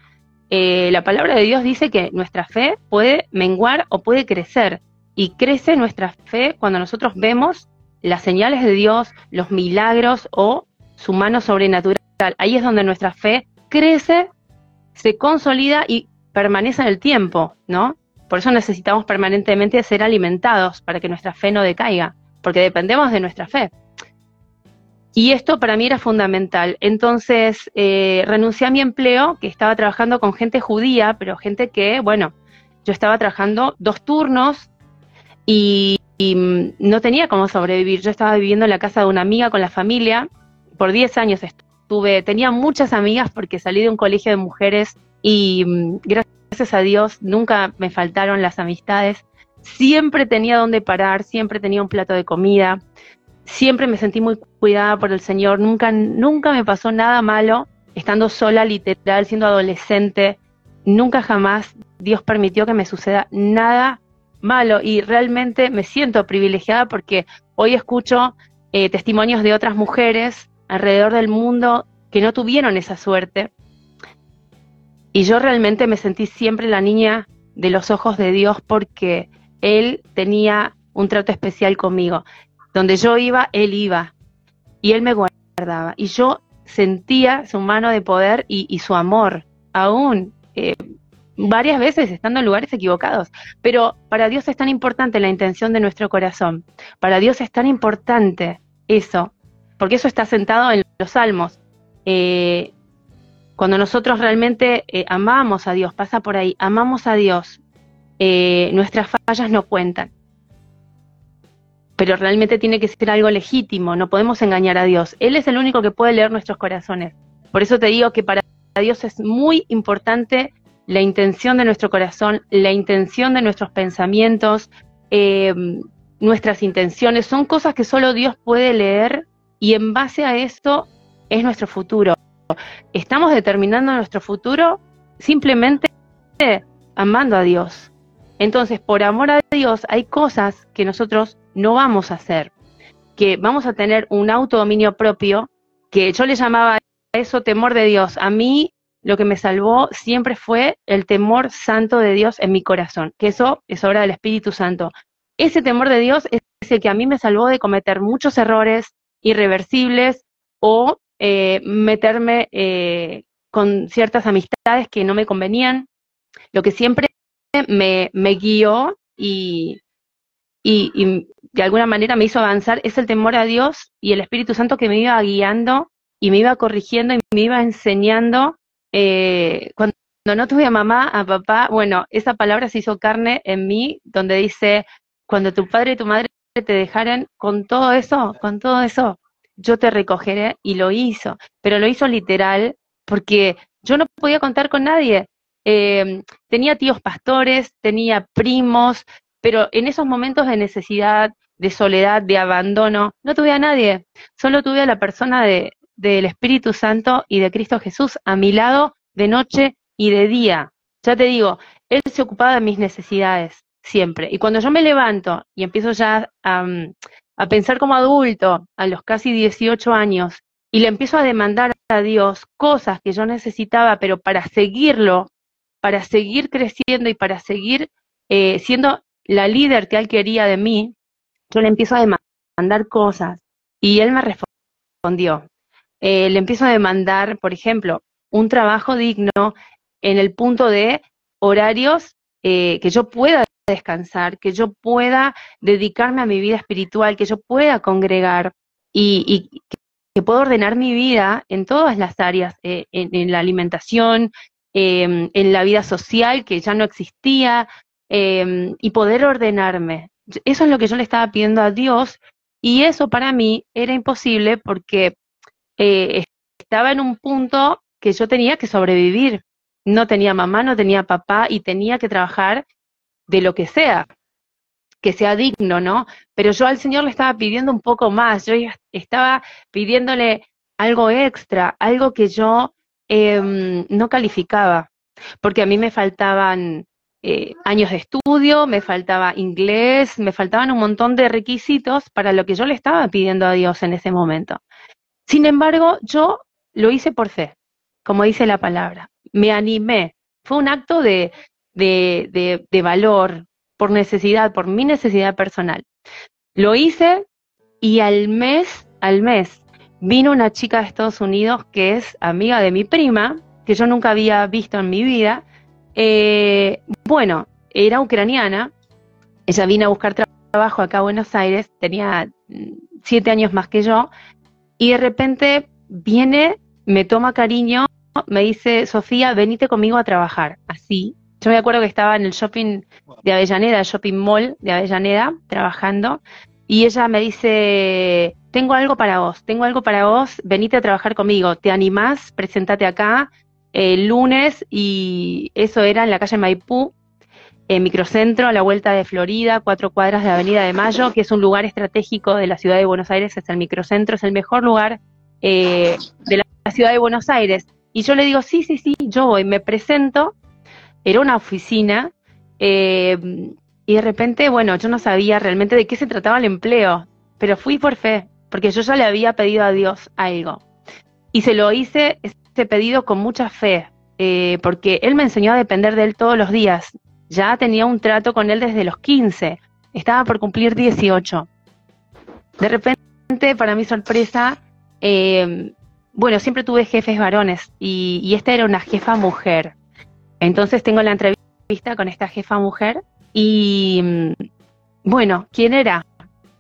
Eh, la palabra de Dios dice que nuestra fe puede menguar o puede crecer. Y crece nuestra fe cuando nosotros vemos las señales de Dios, los milagros o su mano sobrenatural. Ahí es donde nuestra fe crece, se consolida y permanece en el tiempo, ¿no? Por eso necesitamos permanentemente ser alimentados para que nuestra fe no decaiga, porque dependemos de nuestra fe. Y esto para mí era fundamental. Entonces eh, renuncié a mi empleo, que estaba trabajando con gente judía, pero gente que, bueno, yo estaba trabajando dos turnos y, y, no tenía cómo sobrevivir. Yo estaba viviendo en la casa de una amiga con la familia. Por 10 años tenía muchas amigas porque salí de un colegio de mujeres y gracias a Dios nunca me faltaron las amistades. Siempre tenía donde parar, siempre tenía un plato de comida. Siempre me sentí muy cuidada por el Señor, nunca, nunca me pasó nada malo estando sola, literal, siendo adolescente, nunca jamás Dios permitió que me suceda nada malo. Y realmente me siento privilegiada porque hoy escucho eh, testimonios de otras mujeres alrededor del mundo que no tuvieron esa suerte. Y yo realmente me sentí siempre la niña de los ojos de Dios porque Él tenía un trato especial conmigo. Donde yo iba, él iba. Y él me guardaba. Y yo sentía su mano de poder y, su amor, aún eh, varias veces estando en lugares equivocados. Pero para Dios es tan importante la intención de nuestro corazón. Para Dios es tan importante eso, porque eso está sentado en los salmos. Eh, cuando nosotros realmente eh, amamos a Dios, pasa por ahí, amamos a Dios, nuestras fallas no cuentan pero realmente tiene que ser algo legítimo, no podemos engañar a Dios. Él es el único que puede leer nuestros corazones. Por eso te digo que para Dios es muy importante la intención de nuestro corazón, la intención de nuestros pensamientos, eh, nuestras intenciones, son cosas que solo Dios puede leer y en base a esto es nuestro futuro. Estamos determinando nuestro futuro simplemente amando a Dios. Entonces, por amor a Dios, hay cosas que nosotros no vamos a hacer, que vamos a tener un autodominio propio, que yo le llamaba a eso temor de Dios. A mí lo que me salvó siempre fue el temor santo de Dios en mi corazón, que eso es obra del Espíritu Santo. Ese temor de Dios es el que a mí me salvó de cometer muchos errores irreversibles o eh, meterme eh, con ciertas amistades que no me convenían, lo que siempre me, guió y, y, de alguna manera me hizo avanzar es el temor a Dios y el Espíritu Santo que me iba guiando y me iba corrigiendo y me iba enseñando. Eh, cuando no tuve a mamá, a papá, bueno, esa palabra se hizo carne en mí, donde dice, cuando tu padre y tu madre te dejaren con todo eso, con todo eso, yo te recogeré y lo hizo, pero lo hizo literal porque yo no podía contar con nadie. Eh, tenía tíos pastores, tenía primos, pero en esos momentos de necesidad, de soledad, de abandono, no tuve a nadie, solo tuve a la persona de, del Espíritu Santo y de Cristo Jesús a mi lado de noche y de día. Ya te digo, Él se ocupaba de mis necesidades siempre. Y cuando yo me levanto y empiezo ya a, a pensar como adulto a los casi 18 años y le empiezo a demandar a Dios cosas que yo necesitaba, pero para seguirlo, para seguir creciendo y para seguir eh, siendo la líder que él quería de mí, yo le empiezo a demandar cosas y él me respondió. Eh, le empiezo a demandar, por ejemplo, un trabajo digno en el punto de horarios eh, que yo pueda descansar, que yo pueda dedicarme a mi vida espiritual, que yo pueda congregar y, que pueda ordenar mi vida en todas las áreas, eh, en, la alimentación, em, en la vida social que ya no existía em, y poder ordenarme. Eso es lo que yo le estaba pidiendo a Dios y eso para mí era imposible porque eh, estaba en un punto que yo tenía que sobrevivir. No tenía mamá, no tenía papá y tenía que trabajar de lo que sea, que sea digno, ¿no? Pero yo al Señor le estaba pidiendo un poco más, yo estaba pidiéndole algo extra, algo que yo em, no calificaba, porque a mí me faltaban eh, años de estudio, me faltaba inglés, me faltaban un montón de requisitos para lo que yo le estaba pidiendo a Dios en ese momento. Sin embargo, yo lo hice por fe, como dice la palabra, me animé, fue un acto de, de, de, valor, por necesidad, por mi necesidad personal. Lo hice y al mes, al mes, vino una chica de Estados Unidos que es amiga de mi prima, que yo nunca había visto en mi vida. Eh, bueno, era ucraniana, ella vino a buscar trabajo acá a Buenos Aires, tenía mm, siete años más que yo, y de repente viene, me toma cariño, me dice, Sofía, venite conmigo a trabajar, así, yo me acuerdo que estaba en el shopping de Avellaneda, el shopping mall de Avellaneda, trabajando, y ella me dice, tengo algo para vos, tengo algo para vos, venite a trabajar conmigo, ¿te animás? Presentate acá el lunes, y eso era en la calle Maipú, en microcentro, a la vuelta de Florida, cuatro cuadras de Avenida de Mayo, que es un lugar estratégico de la ciudad de Buenos Aires, es el microcentro, es el mejor lugar eh, de la ciudad de Buenos Aires. Y yo le digo, sí, sí, sí, yo voy, me presento, era una oficina eh, y de repente, bueno, yo no sabía realmente de qué se trataba el empleo, pero fui por fe, porque yo ya le había pedido a Dios algo. Y se lo hice, ese pedido con mucha fe, eh, porque Él me enseñó a depender de Él todos los días. Ya tenía un trato con Él desde los 15, estaba por cumplir 18. De repente, para mi sorpresa, eh, bueno, siempre tuve jefes varones y, y esta era una jefa mujer. Entonces tengo la entrevista con esta jefa mujer y mm, bueno, ¿quién era?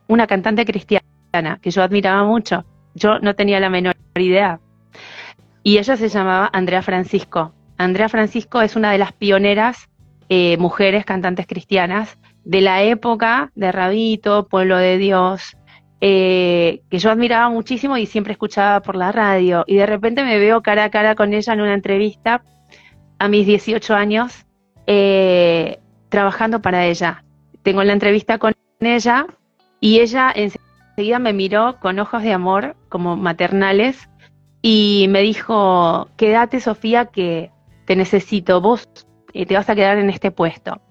Una cantante cristiana que yo admiraba mucho. Yo no tenía la menor idea. Y ella se llamaba Andrea Francisco. Andrea Francisco es una de las pioneras eh, mujeres cantantes cristianas de la época de Rabito, Pueblo de Dios, eh, que yo admiraba muchísimo y siempre escuchaba por la radio. Y de repente me veo cara a cara con ella en una entrevista a mis 18 años eh, trabajando para ella. Tengo la entrevista con ella y ella enseguida me miró con ojos de amor, como maternales, y me dijo, quédate Sofía, que te necesito, vos eh, te vas a quedar en este puesto.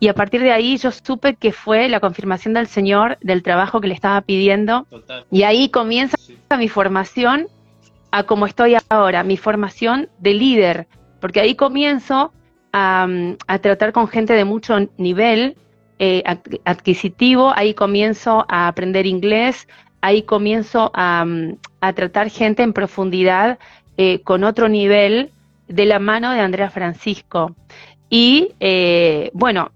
Y a partir de ahí yo supe que fue la confirmación del Señor del trabajo que le estaba pidiendo. Y ahí comienza mi formación a como estoy ahora, mi formación de líder, porque ahí comienzo a, tratar con gente de mucho nivel eh, adquisitivo, ahí comienzo a aprender inglés, ahí comienzo a, tratar gente en profundidad eh, con otro nivel de la mano de Andrea Francisco. Y eh, bueno,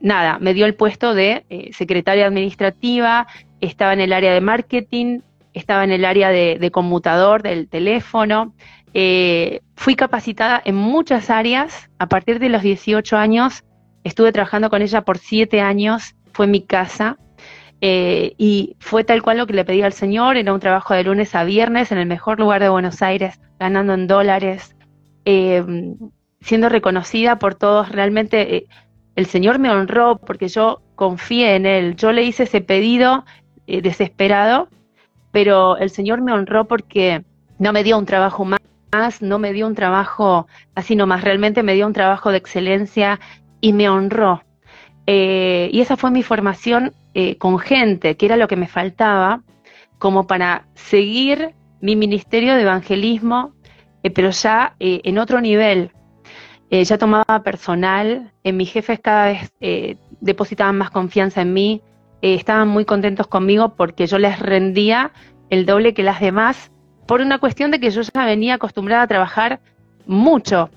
nada, me dio el puesto de secretaria administrativa, estaba en el área de marketing, estaba en el área de conmutador del teléfono, eh, fui capacitada en muchas áreas. A partir de los 18 años estuve trabajando con ella por 7 años. Fue mi casa. Eh, y fue tal cual lo que le pedí al Señor. Era un trabajo de lunes a viernes en el mejor lugar de Buenos Aires, ganando en dólares, eh, siendo reconocida por todos. Realmente el Señor me honró porque yo confié en Él. Yo le hice ese pedido desesperado, pero el Señor me honró porque no me dio un trabajo más no me dio un trabajo así nomás, realmente me dio un trabajo de excelencia y me honró. Eh, y esa fue mi formación eh, con gente, que era lo que me faltaba, como para seguir mi ministerio de evangelismo, eh, pero ya en otro nivel. ya tomaba personal, mis jefes cada vez depositaban más confianza en mí, estaban muy contentos conmigo porque yo les rendía el doble que las demás, por una cuestión de que yo ya venía acostumbrada a trabajar mucho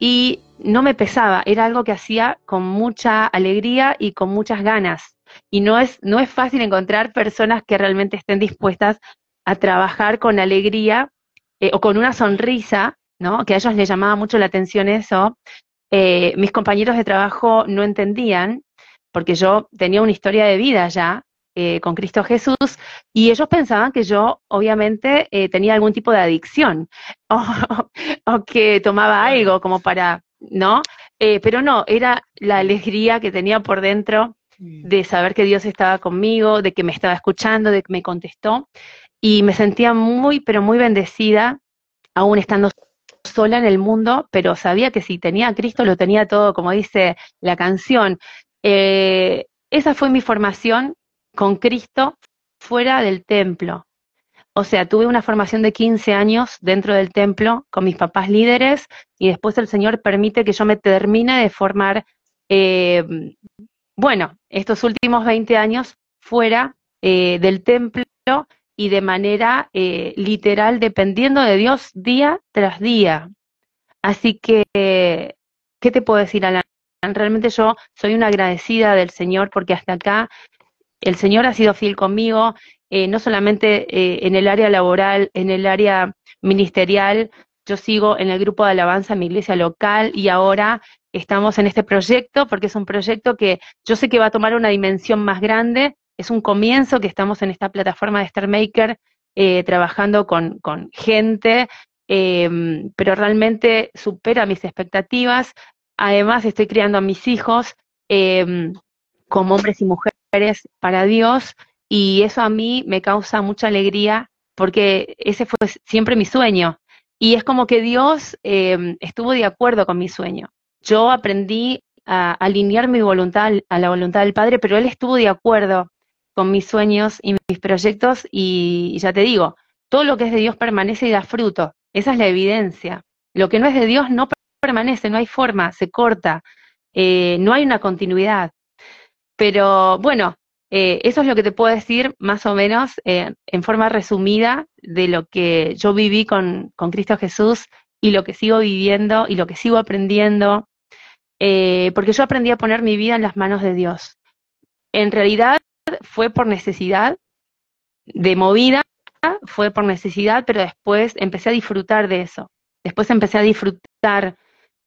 y no me pesaba, era algo que hacía con mucha alegría y con muchas ganas. Y no es, no es fácil encontrar personas que realmente estén dispuestas a trabajar con alegría eh, o con una sonrisa, ¿no? Que a ellos les llamaba mucho la atención eso. Eh, mis compañeros de trabajo no entendían, porque yo tenía una historia de vida ya, eh, con Cristo Jesús y ellos pensaban que yo obviamente eh, tenía algún tipo de adicción o, que tomaba algo como para, ¿no? Eh, pero no, era la alegría que tenía por dentro de saber que Dios estaba conmigo, de que me estaba escuchando, de que me contestó y me sentía muy, pero muy bendecida, aún estando sola en el mundo, pero sabía que si tenía a Cristo lo tenía todo, como dice la canción. esa fue mi formación con Cristo fuera del templo. O sea, tuve una formación de 15 años dentro del templo con mis papás líderes y después el Señor permite que yo me termine de formar, eh, bueno, estos últimos 20 años fuera eh, del templo y de manera eh, literal dependiendo de Dios día tras día. Así que, ¿qué te puedo decir, Alan? Realmente yo soy una agradecida del Señor porque hasta acá el Señor ha sido fiel conmigo, eh, no solamente eh, en el área laboral, en el área ministerial, yo sigo en el grupo de alabanza en mi iglesia local y ahora estamos en este proyecto porque es un proyecto que yo sé que va a tomar una dimensión más grande, es un comienzo que estamos en esta plataforma de Star Maker eh, trabajando con, con gente, em, pero realmente supera mis expectativas. Además estoy criando a mis hijos em, como hombres y mujeres para Dios y eso a mí me causa mucha alegría porque ese fue siempre mi sueño. Y es como que Dios em, estuvo de acuerdo con mi sueño. Yo aprendí a alinear mi voluntad a la voluntad del Padre, pero Él estuvo de acuerdo con mis sueños y mis proyectos y ya te digo, todo lo que es de Dios permanece y da fruto. Esa es la evidencia. Lo que no es de Dios no permanece, no hay forma, se corta, eh, no hay una continuidad. Pero bueno, eh, eso es lo que te puedo decir más o menos eh, en forma resumida de lo que yo viví con, Cristo Jesús y lo que sigo viviendo y lo que sigo aprendiendo, eh, porque yo aprendí a poner mi vida en las manos de Dios. En realidad fue por necesidad, de movida, fue por necesidad, pero después empecé a disfrutar de eso. Después empecé a disfrutar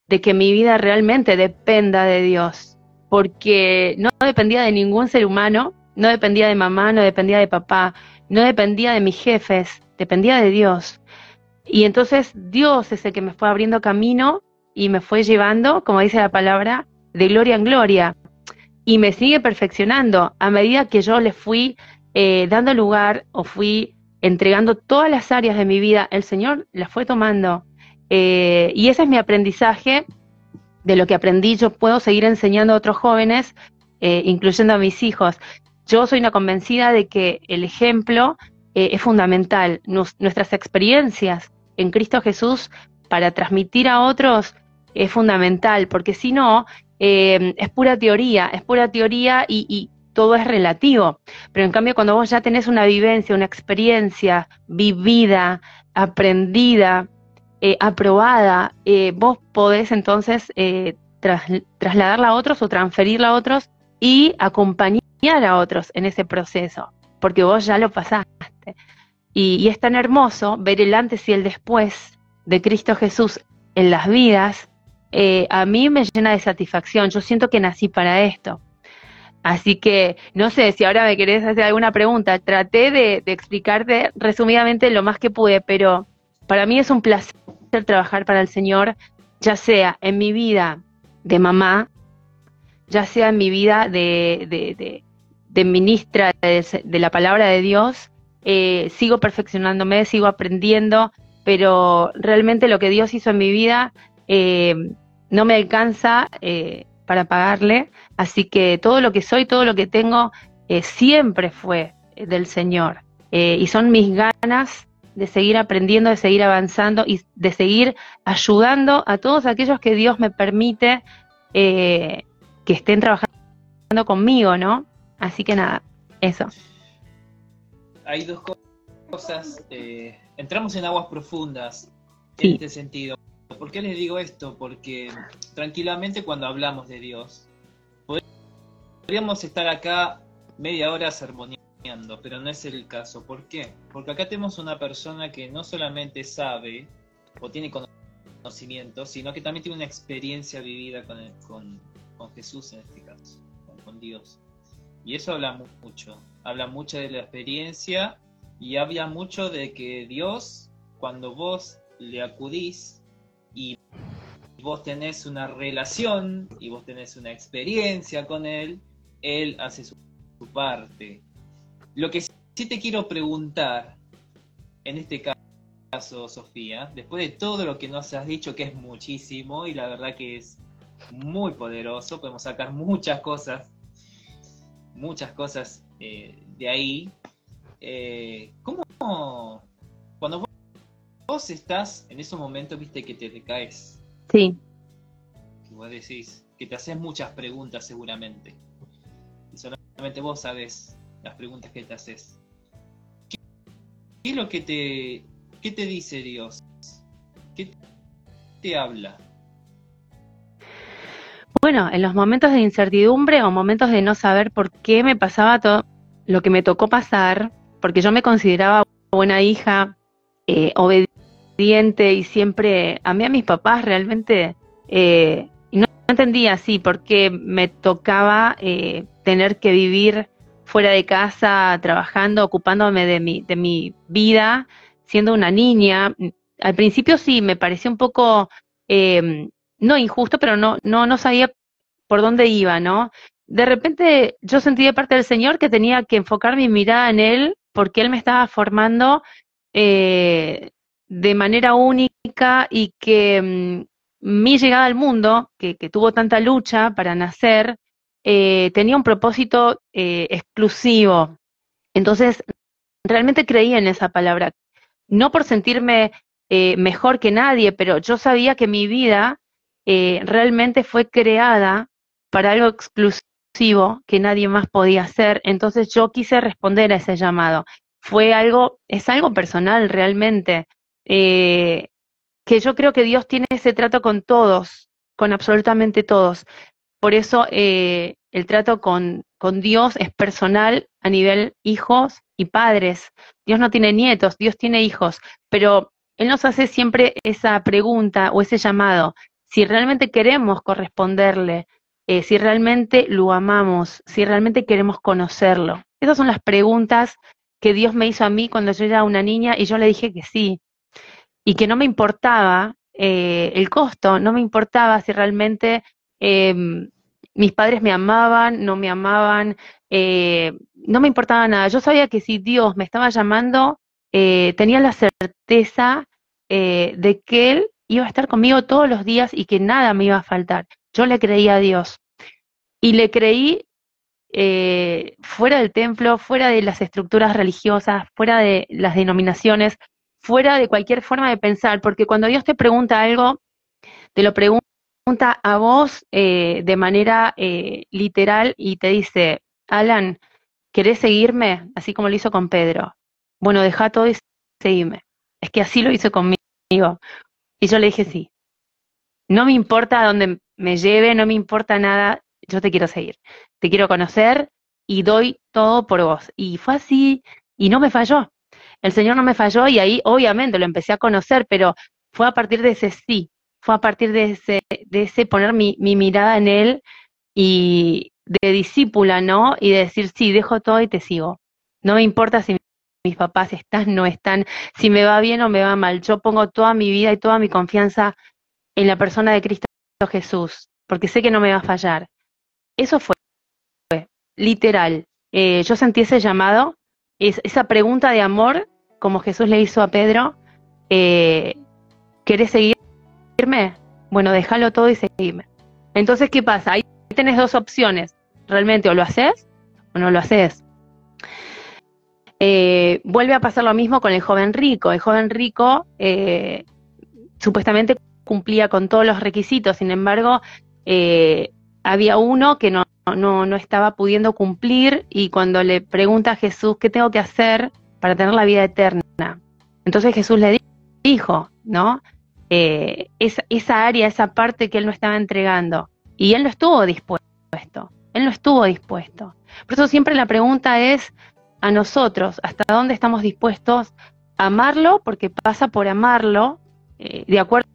de que mi vida realmente dependa de Dios porque no dependía de ningún ser humano, no dependía de mamá, no dependía de papá, no dependía de mis jefes, dependía de Dios. Y entonces Dios es el que me fue abriendo camino y me fue llevando, como dice la palabra, de gloria en gloria. Y me sigue perfeccionando a medida que yo le fui eh, dando lugar o fui entregando todas las áreas de mi vida, el Señor las fue tomando. Eh, y ese es mi aprendizaje de lo que aprendí, yo puedo seguir enseñando a otros jóvenes, eh, incluyendo a mis hijos. Yo soy una convencida de que el ejemplo eh, es fundamental. nuestras experiencias en Cristo Jesús para transmitir a otros es fundamental, porque si no, eh, es pura teoría, es pura teoría y, y todo es relativo. Pero en cambio, cuando vos ya tenés una vivencia, una experiencia vivida, aprendida, eh, aprobada, eh, vos podés entonces eh, trasladarla a otros o transferirla a otros y acompañar a otros en ese proceso, porque vos ya lo pasaste. Y, es tan hermoso ver el antes y el después de Cristo Jesús en las vidas, a mí me llena de satisfacción. Yo siento que nací para esto. Así que no sé si ahora me querés hacer alguna pregunta. Traté de explicarte resumidamente lo más que pude, pero para mí es un placer trabajar para el Señor, ya sea en mi vida de mamá, ya sea en mi vida de, ministra de, la palabra de Dios, eh, sigo perfeccionándome, sigo aprendiendo, pero realmente lo que Dios hizo en mi vida eh, no me alcanza eh, para pagarle, así que todo lo que soy, todo lo que tengo, siempre fue del Señor. Y son mis ganas de seguir aprendiendo, de seguir avanzando y de seguir ayudando a todos aquellos que Dios me permite que estén trabajando conmigo, ¿no? Así que nada, eso. Hay dos cosas. entramos en aguas profundas en este sentido. ¿Por qué les digo esto? Porque tranquilamente cuando hablamos de Dios, podríamos estar acá media hora sermoneando, pero no es el caso. ¿Por qué? Porque acá tenemos una persona que no solamente sabe o tiene conocimiento, sino que también tiene una experiencia vivida con, Jesús en este caso, con Dios. Y eso habla mucho, habla mucho de la experiencia y habla mucho de que Dios, cuando vos le acudís y vos tenés una relación y vos tenés una experiencia con él, él hace su, parte. Lo que sí te quiero preguntar, en este caso, Sofía, después de todo lo que nos has dicho, que es muchísimo y la verdad que es muy poderoso, podemos sacar muchas cosas, muchas cosas eh, de ahí. Eh, ¿Cómo, cuando vos estás en esos momentos, viste, que te decaes. Sí. Que vos decís, que te haces muchas preguntas seguramente. Y solamente vos sabes las preguntas que te haces. ¿Qué, es lo que te, qué te dice Dios? ¿Qué te habla? Bueno, en los momentos de incertidumbre o momentos de no saber por qué me pasaba todo lo que me tocó pasar, porque yo me consideraba buena hija, eh, obediente y siempre amé a mis papás realmente eh, no, entendía así por qué me tocaba eh, tener que vivir fuera de casa, trabajando, ocupándome de mi, de mi vida, siendo una niña. Al principio sí, me pareció un poco, em, no injusto, pero no, no, no sabía por dónde iba, ¿no? De repente yo sentí de parte del Señor que tenía que enfocar mi mirada en Él porque Él me estaba formando eh, de manera única y que mm, mi llegada al mundo, que, tuvo tanta lucha para nacer, eh, tenía un propósito eh, exclusivo. Entonces, realmente creía en esa palabra. No por sentirme eh, mejor que nadie, pero yo sabía que mi vida realmente fue creada para algo exclusivo que nadie más podía hacer. Entonces yo quise responder a ese llamado. Fue algo, es algo personal realmente eh, que yo creo que Dios tiene ese trato con todos, con absolutamente todos. Por eso eh, el trato con, con Dios es personal a nivel hijos y padres. Dios no tiene nietos, Dios tiene hijos, pero Él nos hace siempre esa pregunta o ese llamado. Si realmente queremos corresponderle, eh, si realmente lo amamos, si realmente queremos conocerlo. Esas son las preguntas que Dios me hizo a mí cuando yo era una niña y yo le dije que sí y que no me importaba eh, el costo, no me importaba si realmente em, mis padres me amaban, no me amaban, eh, no me importaba nada. Yo sabía que si Dios me estaba llamando, eh, tenía la certeza de que Él iba a estar conmigo todos los días y que nada me iba a faltar. Yo le creía a Dios. Y le creí fuera del templo, fuera de las estructuras religiosas, fuera de las denominaciones, fuera de cualquier forma de pensar, porque cuando Dios te pregunta algo, te lo pregunta a vos eh, de manera eh, literal y te dice, Alan, ¿querés seguirme? Así como lo hizo con Pedro. Bueno, deja todo y seguime. Es que así lo hizo conmigo. Y yo le dije sí. No me importa a dónde me lleve, no me importa nada, yo te quiero seguir. Te quiero conocer y doy todo por vos. Y fue así y no me falló el Señor no me falló y ahí obviamente lo empecé a conocer, pero fue a partir de ese sí, fue a partir de ese, de ese poner mi, mirada en Él y de discípula, ¿no? Y de decir, sí, dejo todo y te sigo. No me importa si mis papás están, no están, si me va bien o me va mal. Yo pongo toda mi vida y toda mi confianza en la persona de Cristo Jesús, porque sé que no me va a fallar. Eso fue, literal. Eh, yo sentí ese llamado esa pregunta de amor, como Jesús le hizo a Pedro, eh, ¿querés Bueno, déjalo todo y seguime. Entonces, ¿qué pasa? Ahí tenés dos opciones. Realmente o lo haces o no lo haces. Eh, vuelve a pasar lo mismo con el joven rico. El joven rico eh, supuestamente cumplía con todos los requisitos, sin embargo, eh, había uno que no, no, no, estaba pudiendo cumplir y cuando le pregunta a Jesús, ¿qué tengo que hacer para tener la vida eterna? Entonces Jesús le dijo, ¿no? Eh, esa, área, esa parte que él no estaba entregando. Y él no estuvo dispuesto, él no estuvo dispuesto. Por eso siempre la pregunta es a nosotros, ¿hasta dónde estamos dispuestos a amarlo? Porque pasa por amarlo, eh, de acuerdo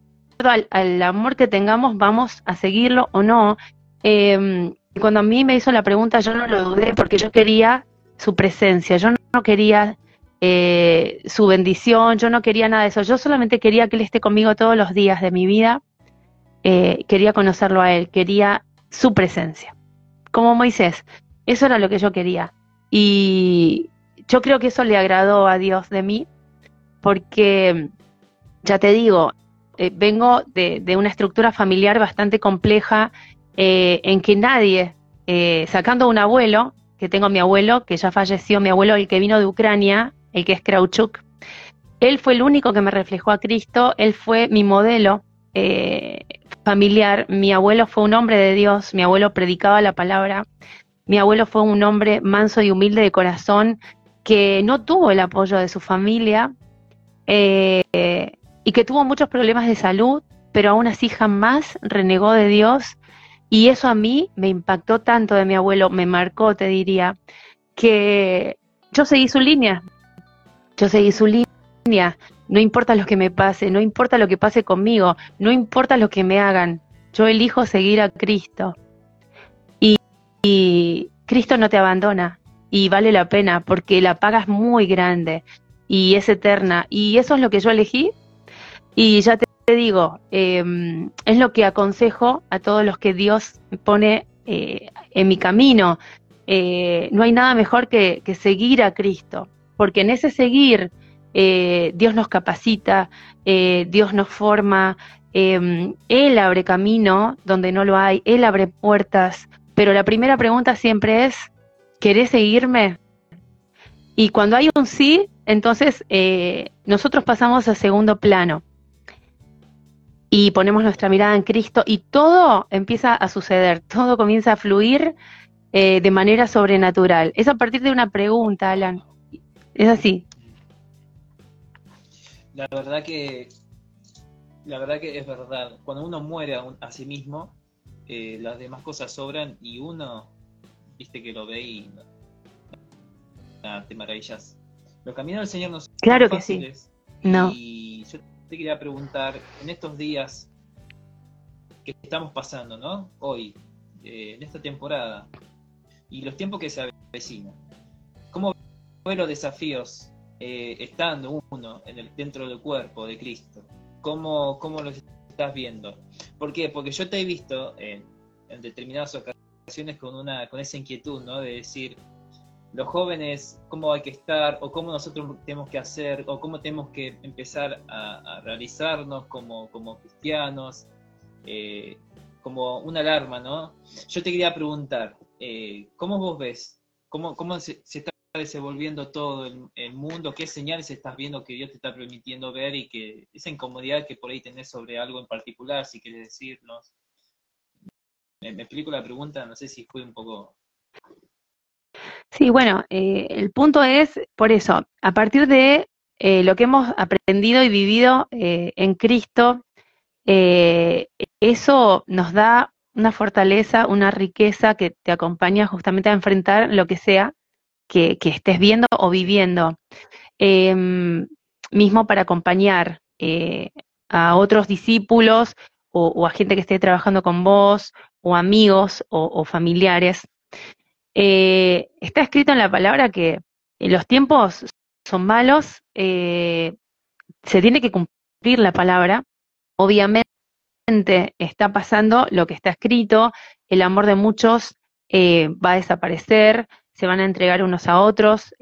al, amor que tengamos, vamos a seguirlo o no. Eh, cuando a mí me hizo la pregunta, yo no lo dudé porque yo quería su presencia, yo no quería eh, su bendición, yo no quería nada de eso, yo solamente quería que Él esté conmigo todos los días de mi vida, eh, quería conocerlo a Él, quería su presencia, como Moisés, eso era lo que yo quería. Y yo creo que eso le agradó a Dios de mí, porque, ya te digo, eh, vengo de, una estructura familiar bastante compleja en que nadie, sacando un abuelo, que tengo mi abuelo, que ya falleció, mi abuelo, el que vino de Ucrania, el que es Krauchuk, él fue el único que me reflejó a Cristo, él fue mi modelo familiar, mi abuelo fue un hombre de Dios, mi abuelo predicaba la palabra, mi abuelo fue un hombre manso y humilde de corazón que no tuvo el apoyo de su familia, y que tuvo muchos problemas de salud, pero aún así jamás renegó de Dios. Y eso a mí me impactó tanto de mi abuelo, me marcó, te diría, que yo seguí su línea. Yo seguí su línea. No importa lo que me pase, no importa lo que pase conmigo, no importa lo que me hagan. Yo elijo seguir a Cristo. Y, Cristo no te abandona y vale la pena porque la paga es muy grande y es eterna. Y eso es lo que yo elegí y ya te, digo, em, es lo que aconsejo a todos los que Dios pone eh, en mi camino. Eh, no hay nada mejor que, seguir a Cristo, porque en ese seguir eh, Dios nos capacita, Dios nos forma, em, Él abre camino donde no lo hay, Él abre puertas, pero la primera pregunta siempre es, ¿querés seguirme? Y cuando hay un sí, entonces nosotros pasamos a segundo plano y ponemos nuestra mirada en Cristo y todo empieza a suceder, todo comienza a fluir eh, de manera sobrenatural. Es a partir de una pregunta, Alan. Es así. La verdad que, la verdad que es verdad. Cuando uno muere a, sí mismo, eh, las demás cosas sobran y uno, viste que lo ve y te maravillas. Los caminos del Señor no son claro que sí. No. Y te quería preguntar, en estos días que estamos pasando, ¿no? Hoy, eh, en esta temporada, y los tiempos que se avecinan, ¿cómo ves los desafíos eh, estando uno en el, dentro del cuerpo de Cristo? ¿Cómo, ¿Cómo los estás viendo? ¿Por qué? Porque yo te he visto en, en determinadas ocasiones con, una, con esa inquietud, ¿no? De decir, los jóvenes, cómo hay que estar, o cómo nosotros tenemos que hacer, o cómo tenemos que empezar a, realizarnos como, como cristianos, eh, como una alarma, ¿no? Yo te quería preguntar, eh, ¿cómo vos ves? ¿Cómo, cómo se, está desenvolviendo todo el, mundo? ¿Qué señales estás viendo que Dios te está permitiendo ver y que esa incomodidad que por ahí tenés sobre algo en particular, si quieres decirnos? me explico la pregunta? No sé si fue un poco Sí, bueno, eh, el punto es, por eso, a partir de eh, lo que hemos aprendido y vivido eh, en Cristo, eso nos da una fortaleza, una riqueza que te acompaña justamente a enfrentar lo que sea que, estés viendo o viviendo. Em, mismo para acompañar a otros discípulos o, a gente que esté trabajando con vos, o amigos o familiares. Eh, está escrito en la palabra que los tiempos son malos, eh, se tiene que cumplir la palabra. Obviamente está pasando lo que está escrito, el amor de muchos eh, va a desaparecer, se van a entregar unos a otros,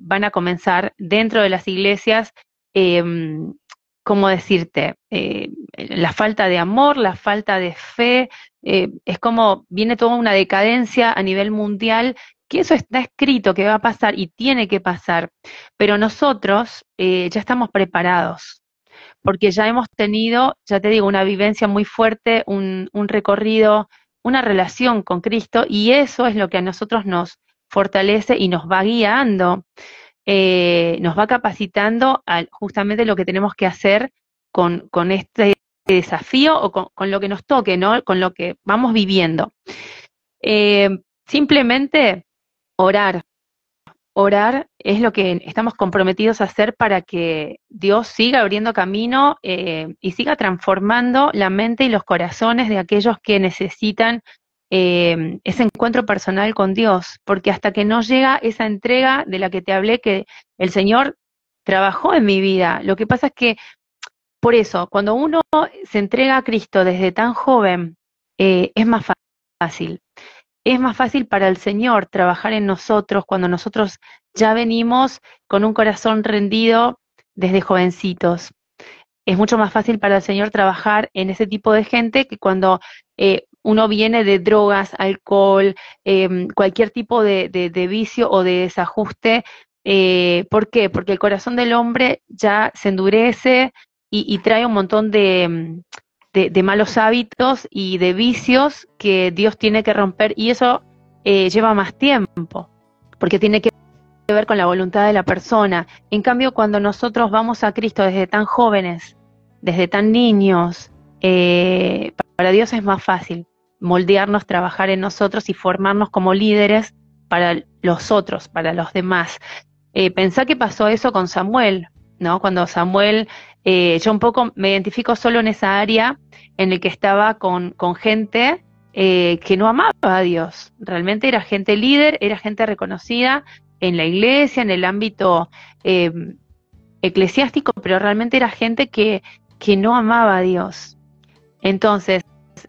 van a comenzar dentro de las iglesias em, ¿cómo decirte? Eh, la falta de amor, la falta de fe, eh, es como viene toda una decadencia a nivel mundial que eso está escrito, que va a pasar y tiene que pasar, pero nosotros eh, ya estamos preparados, porque ya hemos tenido, ya te digo, una vivencia muy fuerte, un recorrido, una relación con Cristo, y eso es lo que a nosotros nos fortalece y nos va guiando, eh, nos va capacitando a justamente lo que tenemos que hacer con, este desafío o con, lo que nos toque, ¿no? Con lo que vamos viviendo. Eh, simplemente orar. Orar es lo que estamos comprometidos a hacer para que Dios siga abriendo camino eh, y siga transformando la mente y los corazones de aquellos que necesitan eh, ese encuentro personal con Dios, porque hasta que no llega esa entrega de la que te hablé, que el Señor trabajó en mi vida, lo que pasa es que por eso, cuando uno se entrega a Cristo desde tan joven, eh, es más fácil. Es más fácil para el Señor trabajar en nosotros cuando nosotros ya venimos con un corazón rendido desde jovencitos. Es mucho más fácil para el Señor trabajar en ese tipo de gente que cuando eh, uno viene de drogas, alcohol, em, cualquier tipo de, vicio o de desajuste. Eh, ¿Por qué? Porque el corazón del hombre ya se endurece, y, trae un montón de, malos hábitos y de vicios que Dios tiene que romper y eso eh, lleva más tiempo, porque tiene que ver con la voluntad de la persona. En cambio, cuando nosotros vamos a Cristo desde tan jóvenes, desde tan niños, eh, para Dios es más fácil moldearnos, trabajar en nosotros y formarnos como líderes para los otros, para los demás. Eh, pensá que pasó eso con Samuel, ¿no? Cuando Samuel eh, yo un poco me identifico solo en esa área en el que estaba con, con gente eh, que no amaba a Dios. Realmente era gente líder, era gente reconocida en la iglesia, en el ámbito eh, eclesiástico, pero realmente era gente que, que no amaba a Dios. Entonces,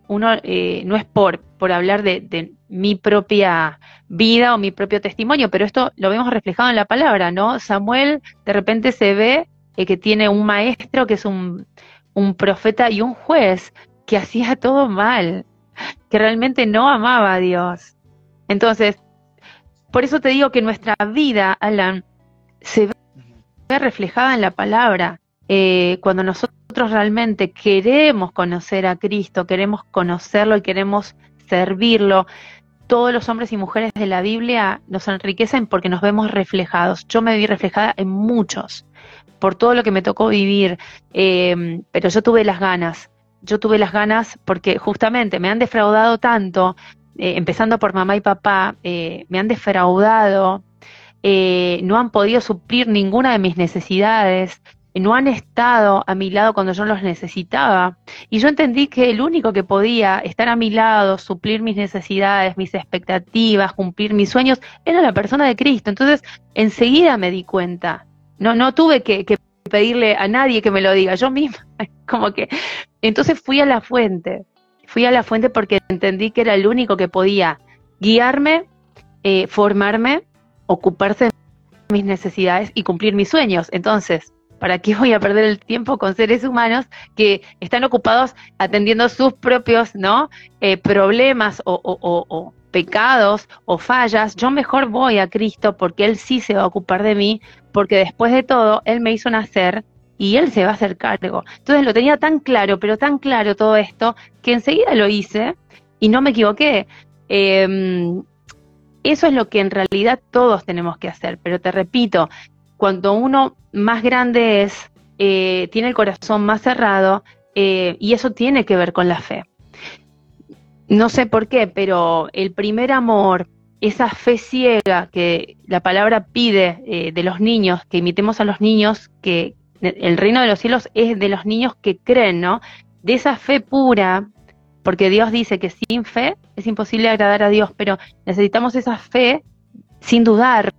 uno no es por, por hablar de, de, mi propia vida o mi propio testimonio, pero esto lo vemos reflejado en la palabra, ¿no? Samuel de repente se ve eh, que tiene un maestro que es un, un profeta y un juez que hacía todo mal, que realmente no amaba a Dios. Entonces, por eso te digo que nuestra vida, Alan, se ve reflejada en la palabra. Eh, cuando nosotros realmente queremos conocer a Cristo, queremos conocerlo y queremos servirlo, todos los hombres y mujeres de la Biblia nos enriquecen porque nos vemos reflejados. Yo me vi reflejada en muchos, por todo lo que me tocó vivir, em, pero yo tuve las ganas, yo tuve las ganas porque justamente me han defraudado tanto, eh, empezando por mamá y papá, eh, me han defraudado, eh, no han podido suplir ninguna de mis necesidades, no han estado a mi lado cuando yo los necesitaba. Y yo entendí que el único que podía estar a mi lado, suplir mis necesidades, mis expectativas, cumplir mis sueños, era la persona de Cristo. Entonces, enseguida me di cuenta no, no tuve que, pedirle a nadie que me lo diga, yo misma, como que, entonces fui a la fuente, fui a la fuente porque entendí que era el único que podía guiarme, eh, formarme, ocuparse de mis necesidades y cumplir mis sueños. Entonces, ¿para qué voy a perder el tiempo con seres humanos que están ocupados atendiendo sus propios ¿no? Eh, problemas o, o, pecados o fallas? Yo mejor voy a Cristo porque Él sí se va a ocupar de mí, porque después de todo, Él me hizo nacer y Él se va a hacer cargo. Entonces lo tenía tan claro, pero tan claro todo esto, que enseguida lo hice y no me equivoqué. Em, eso es lo que en realidad todos tenemos que hacer, pero te repito, cuando uno más grande es, eh, tiene el corazón más cerrado eh, y eso tiene que ver con la fe. No sé por qué, pero el primer amor, esa fe ciega que la palabra pide eh, de los niños, que imitemos a los niños, que el reino de los cielos es de los niños que creen, ¿no? De esa fe pura, porque Dios dice que sin fe es imposible agradar a Dios, pero necesitamos esa fe sin dudar.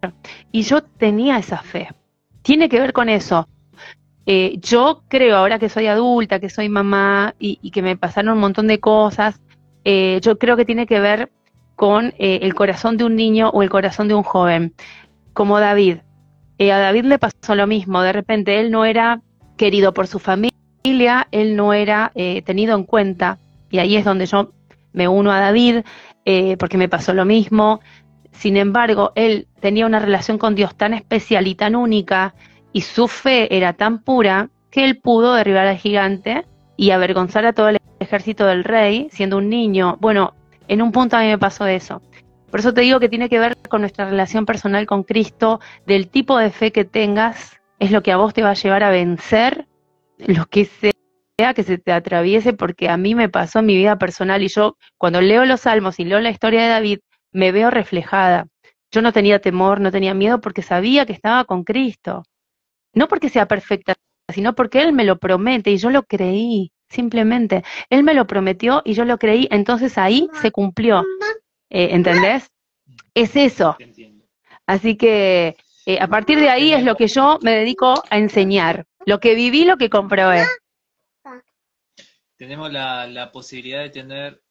Y yo tenía esa fe. Tiene que ver con eso. Eh, yo creo, ahora que soy adulta, que soy mamá y, que me pasaron un montón de cosas, eh, yo creo que tiene que ver con eh, el corazón de un niño o el corazón de un joven, como David. A David le pasó lo mismo, de repente él no era querido por su familia, él no era tenido en cuenta, y ahí es donde yo me uno a David, porque me pasó lo mismo, Sin embargo, él tenía una relación con Dios tan especial y tan única, y su fe era tan pura, que él pudo derribar al gigante y avergonzar a todo el ejército del rey, siendo un niño. Bueno, en un punto a mí me pasó eso. Por eso te digo que tiene que ver con nuestra relación personal con Cristo, del tipo de fe que tengas, es lo que a vos te va a llevar a vencer lo que sea que se te atraviese, porque a mí me pasó en mi vida personal y yo cuando leo los salmos y leo la historia de David, me veo reflejada. Yo no tenía temor, no tenía miedo porque sabía que estaba con Cristo. No porque sea perfecta, sino porque Él me lo promete y yo lo creí, simplemente. Él me lo prometió y yo lo creí, entonces ahí se cumplió. Eh, ¿Entendés? Es eso. Así que eh, a partir de ahí es lo que yo me dedico a enseñar. Lo que viví, lo que comprobé. Tenemos la, posibilidad de tener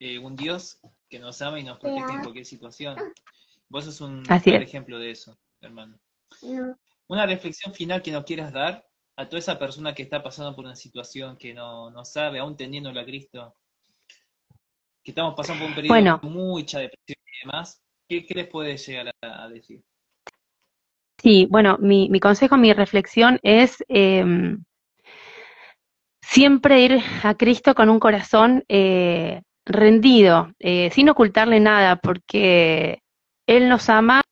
eh, un Dios que nos ama y nos protege en cualquier situación. Vos sos un ejemplo de eso, hermano. Una reflexión final que nos quieras dar a toda esa persona que está pasando por una situación que no, no sabe, aún teniéndolo a Cristo, que estamos pasando por un periodo de mucha depresión y demás, ¿qué, les puede llegar a, decir? Sí, bueno, mi, mi, consejo, mi reflexión es em, siempre ir a Cristo con un corazón eh, rendido, eh, sin ocultarle nada, porque Él nos ama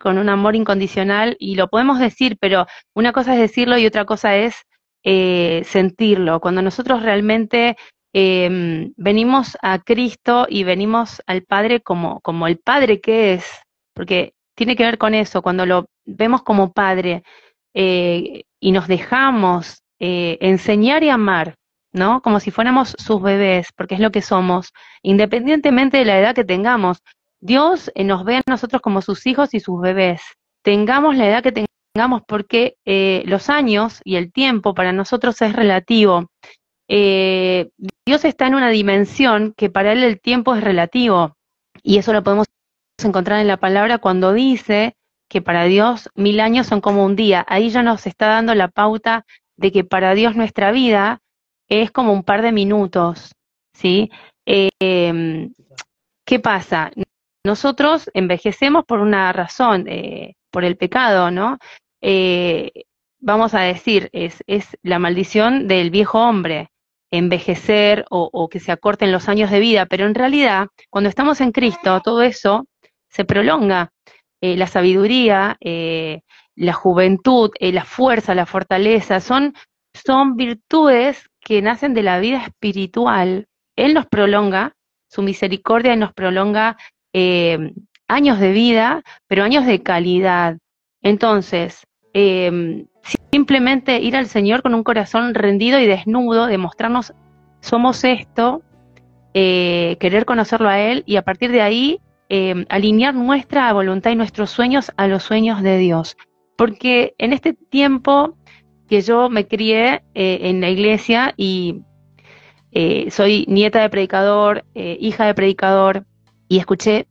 con un amor incondicional y lo podemos decir, pero una cosa es decirlo y otra cosa es eh, sentirlo. Cuando nosotros realmente em, venimos a Cristo y venimos al Padre como, como el Padre que es, porque tiene que ver con eso, cuando lo vemos como Padre eh, y nos dejamos enseñar y amar, ¿no? Como si fuéramos sus bebés, porque es lo que somos, independientemente de la edad que tengamos. Dios eh, nos ve a nosotros como sus hijos y sus bebés. Tengamos la edad que tengamos, porque eh, los años y el tiempo para nosotros es relativo. Eh, Dios está en una dimensión que para Él el tiempo es relativo. Y eso lo podemos encontrar en la palabra cuando dice que para Dios mil años son como un día. Ahí ya nos está dando la pauta de que para Dios nuestra vida es como un par de minutos, ¿sí? Em, ¿Qué pasa? Nosotros envejecemos por una razón, eh, por el pecado, ¿no? Eh, vamos a decir, es, es, la maldición del viejo hombre, envejecer o, que se acorten los años de vida, pero en realidad, cuando estamos en Cristo, todo eso se prolonga. Eh, la sabiduría, la juventud, la fuerza, la fortaleza, son, son virtudes que nacen de la vida espiritual, Él nos prolonga, su misericordia nos prolonga eh, años de vida, pero años de calidad. Entonces, eh, simplemente ir al Señor con un corazón rendido y desnudo, demostrarnos somos esto, eh, querer conocerlo a Él y a partir de ahí alinear nuestra voluntad y nuestros sueños a los sueños de Dios. Porque en este tiempo que yo me crié eh, en la iglesia y eh, soy nieta de predicador, eh, hija de predicador, y escuché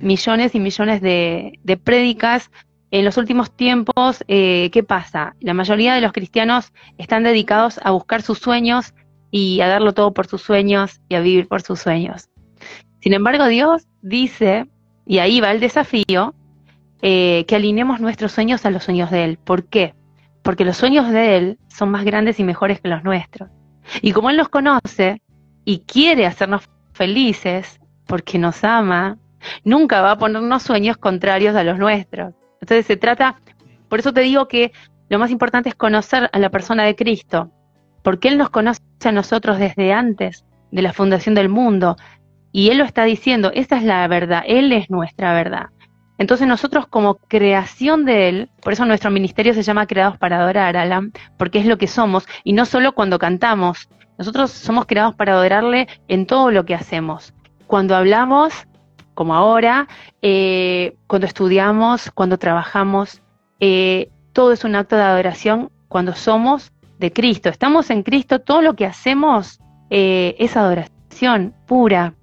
millones y millones de, de prédicas. En los últimos tiempos, ¿qué pasa? La mayoría de los cristianos están dedicados a buscar sus sueños y a darlo todo por sus sueños y a vivir por sus sueños. Sin embargo, Dios dice, y ahí va el desafío, que alineemos nuestros sueños a los sueños de Él. ¿Por qué? Porque los sueños de Él son más grandes y mejores que los nuestros. Y como Él nos conoce y quiere hacernos felices, porque nos ama, nunca va a ponernos sueños contrarios a los nuestros. Entonces se trata, por eso te digo que lo más importante es conocer a la persona de Cristo, porque Él nos conoce a nosotros desde antes de la fundación del mundo. Y Él lo está diciendo, esa es la verdad, Él es nuestra verdad. Entonces nosotros como creación de Él, por eso nuestro ministerio se llama Creados para Adorar, Alan, porque es lo que somos, y no solo cuando cantamos, nosotros somos creados para adorarle en todo lo que hacemos. Cuando hablamos, como ahora, eh, cuando estudiamos, cuando trabajamos, eh, todo es un acto de adoración cuando somos de Cristo. Estamos en Cristo, todo lo que hacemos eh, es adoración pura,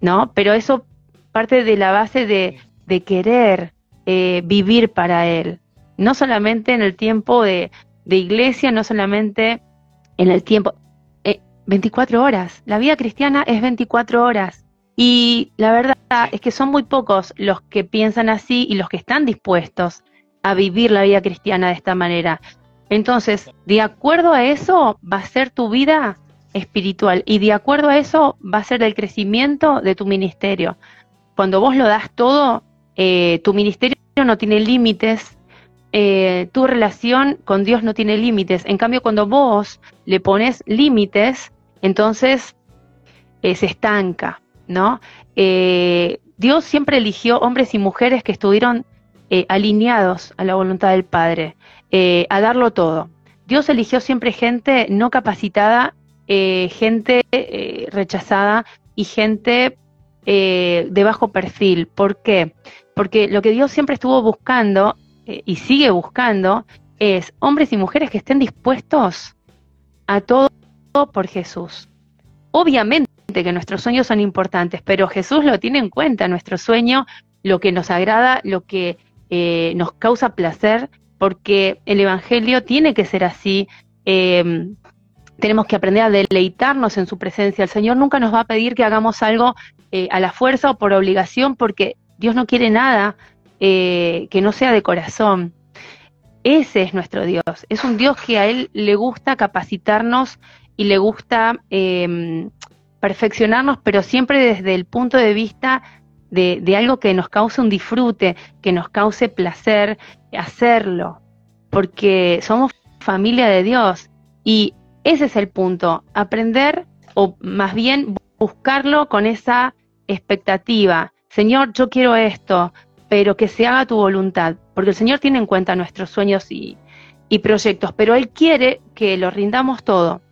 ¿no? Pero eso parte de la base de, de querer eh, vivir para Él, no solamente en el tiempo de, iglesia, no solamente en el tiempo, 24 eh, horas, la vida cristiana es 24 horas y la verdad es que son muy pocos los que piensan así y los que están dispuestos a vivir la vida cristiana de esta manera. Entonces, de acuerdo a eso va a ser tu vida espiritual y de acuerdo a eso va a ser el crecimiento de tu ministerio. Cuando vos lo das todo, eh, tu ministerio no tiene límites, eh, tu relación con Dios no tiene límites. En cambio, cuando vos le pones límites, entonces eh, se estanca, ¿no? Dios siempre eligió hombres y mujeres que estuvieron alineados a la voluntad del Padre, a darlo todo. Dios eligió siempre gente no capacitada gente rechazada y gente de bajo perfil. ¿Por qué? Porque lo que Dios siempre estuvo buscando y sigue buscando es hombres y mujeres que estén dispuestos a todo por Jesús. Obviamente que nuestros sueños son importantes, pero Jesús lo tiene en cuenta, nuestro sueño, lo que nos agrada, lo que nos causa placer, porque el Evangelio tiene que ser así. Eh, tenemos que aprender a deleitarnos en su presencia. El Señor nunca nos va a pedir que hagamos algo eh, a la fuerza o por obligación, porque Dios no quiere nada eh, que no sea de corazón. Ese es nuestro Dios. Es un Dios que a Él le gusta capacitarnos y le gusta em, perfeccionarnos, pero siempre desde el punto de vista de, de algo que nos cause un disfrute, que nos cause placer hacerlo, porque somos familia de Dios y ese es el punto, aprender o más bien buscarlo con esa expectativa. Señor, yo quiero esto, pero que se haga tu voluntad, porque el Señor tiene en cuenta nuestros sueños y, proyectos, pero Él quiere que lo rindamos todo.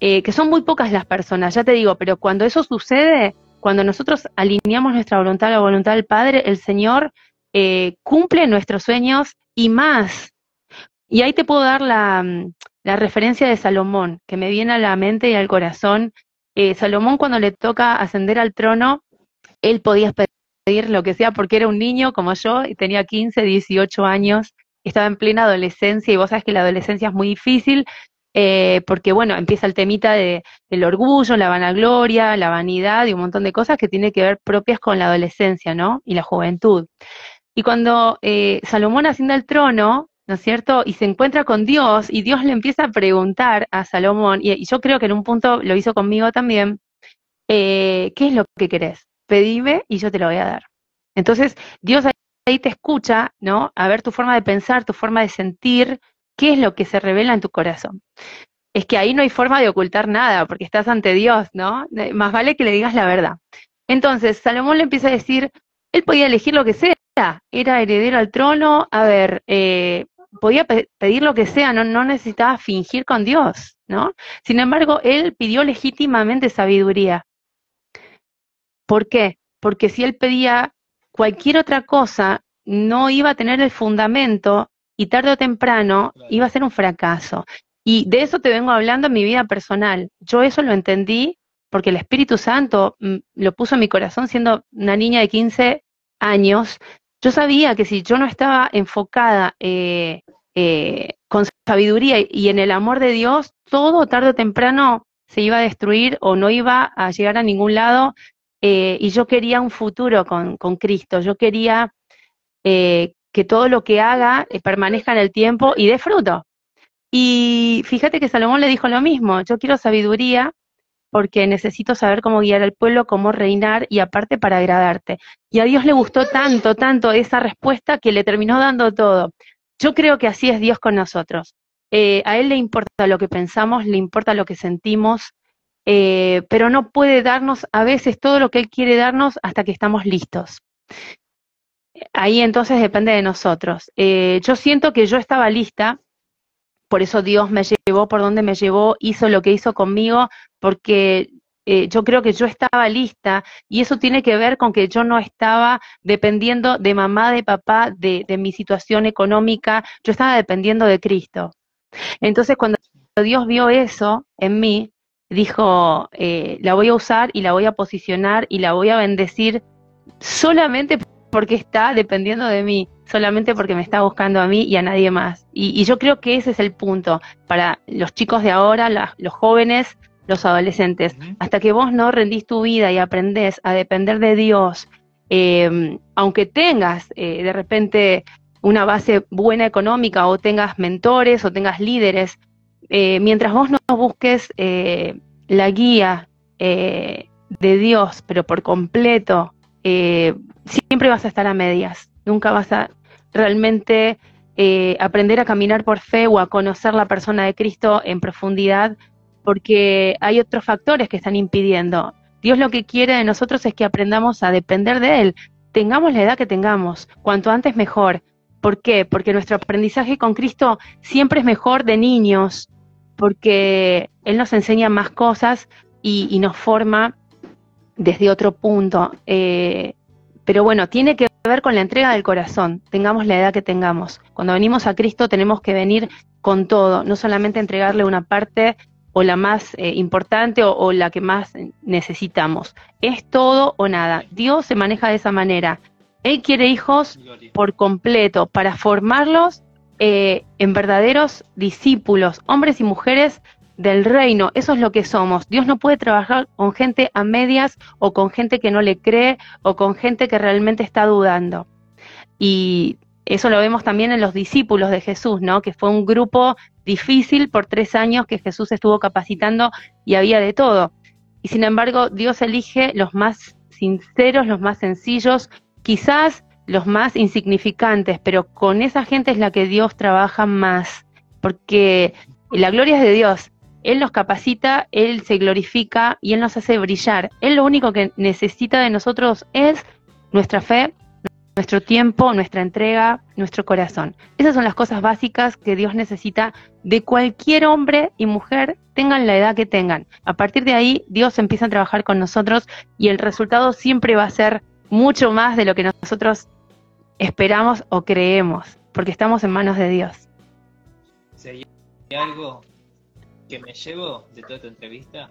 Eh, que son muy pocas las personas, ya te digo, pero cuando eso sucede, cuando nosotros alineamos nuestra voluntad a la voluntad del Padre, el Señor eh, cumple nuestros sueños y más. Y ahí te puedo dar la, la referencia de Salomón, que me viene a la mente y al corazón. Eh, Salomón cuando le toca ascender al trono, él podía pedir lo que sea porque era un niño como yo y tenía 15, 18 años, estaba en plena adolescencia y vos sabes que la adolescencia es muy difícil eh, porque bueno, empieza el temita de, del orgullo, la vanagloria, la vanidad y un montón de cosas que tiene que ver propias con la adolescencia, ¿no? Y la juventud. Y cuando eh, Salomón asciende al trono, ¿no es cierto? Y se encuentra con Dios y Dios le empieza a preguntar a Salomón, y, yo creo que en un punto lo hizo conmigo también, eh, ¿qué es lo que querés? Pedime y yo te lo voy a dar. Entonces, Dios ahí te escucha, ¿no? A ver tu forma de pensar, tu forma de sentir, qué es lo que se revela en tu corazón. Es que ahí no hay forma de ocultar nada, porque estás ante Dios, ¿no? Más vale que le digas la verdad. Entonces, Salomón le empieza a decir, él podía elegir lo que sea, era heredero al trono, a ver, eh, podía pedir lo que sea, no, no necesitaba fingir con Dios, ¿no? Sin embargo, él pidió legítimamente sabiduría. ¿Por qué? Porque si él pedía cualquier otra cosa, no iba a tener el fundamento y tarde o temprano iba a ser un fracaso. Y de eso te vengo hablando en mi vida personal. Yo eso lo entendí porque el Espíritu Santo mm, lo puso en mi corazón siendo una niña de 15 años yo sabía que si yo no estaba enfocada eh, eh, con sabiduría y en el amor de Dios, todo tarde o temprano se iba a destruir o no iba a llegar a ningún lado. Eh, y yo quería un futuro con, con Cristo. Yo quería que todo lo que haga permanezca en el tiempo y dé fruto. Y fíjate que Salomón le dijo lo mismo. Yo quiero sabiduría porque necesito saber cómo guiar al pueblo, cómo reinar y aparte para agradarte. Y a Dios le gustó tanto, tanto esa respuesta que le terminó dando todo. Yo creo que así es Dios con nosotros. Eh, a Él le importa lo que pensamos, le importa lo que sentimos, eh, pero no puede darnos a veces todo lo que Él quiere darnos hasta que estamos listos. Ahí entonces depende de nosotros. Eh, yo siento que yo estaba lista, por eso Dios me llevó por donde me llevó, hizo lo que hizo conmigo, porque eh, yo creo que yo estaba lista y eso tiene que ver con que yo no estaba dependiendo de mamá, de papá, de, mi situación económica, yo estaba dependiendo de Cristo. Entonces cuando Dios vio eso en mí, dijo, eh, la voy a usar y la voy a posicionar y la voy a bendecir solamente porque está dependiendo de mí solamente porque me está buscando a mí y a nadie más. Y, yo creo que ese es el punto para los chicos de ahora, los jóvenes, los adolescentes. Hasta que vos no rendís tu vida y aprendés a depender de Dios eh, aunque tengas eh, de repente una base buena económica o tengas mentores o tengas líderes, eh, mientras vos no busques eh, la guía eh, de Dios, pero por completo, siempre vas a estar a medias, nunca vas a realmente aprender a caminar por fe o a conocer la persona de Cristo en profundidad, porque hay otros factores que están impidiendo. Dios lo que quiere de nosotros es que aprendamos a depender de Él, tengamos la edad que tengamos, cuanto antes mejor. ¿Por qué? Porque nuestro aprendizaje con Cristo siempre es mejor de niños, porque Él nos enseña más cosas y, y nos forma desde otro punto. Eh, pero bueno, tiene que ver con la entrega del corazón, tengamos la edad que tengamos. Cuando venimos a Cristo tenemos que venir con todo, no solamente entregarle una parte o la más eh, importante o, o la que más necesitamos. Es todo o nada. Dios se maneja de esa manera. Él quiere hijos por completo para formarlos eh, en verdaderos discípulos, hombres y mujeres del reino. Eso es lo que somos. Dios no puede trabajar con gente a medias o con gente que no le cree o con gente que realmente está dudando. Y eso lo vemos también en los discípulos de Jesús, ¿no? Que fue un grupo difícil por tres años que Jesús estuvo capacitando y había de todo. Y sin embargo, Dios elige los más sinceros, los más sencillos, quizás los más insignificantes, pero con esa gente es la que Dios trabaja más, porque la gloria es de Dios. Él nos capacita, Él se glorifica y Él nos hace brillar. Él lo único que necesita de nosotros es nuestra fe, nuestro tiempo, nuestra entrega, nuestro corazón. Esas son las cosas básicas que Dios necesita de cualquier hombre y mujer, tengan la edad que tengan. A partir de ahí, Dios empieza a trabajar con nosotros y el resultado siempre va a ser mucho más de lo que nosotros esperamos o creemos, porque estamos en manos de Dios. Si hay algo que me llevo de toda esta entrevista,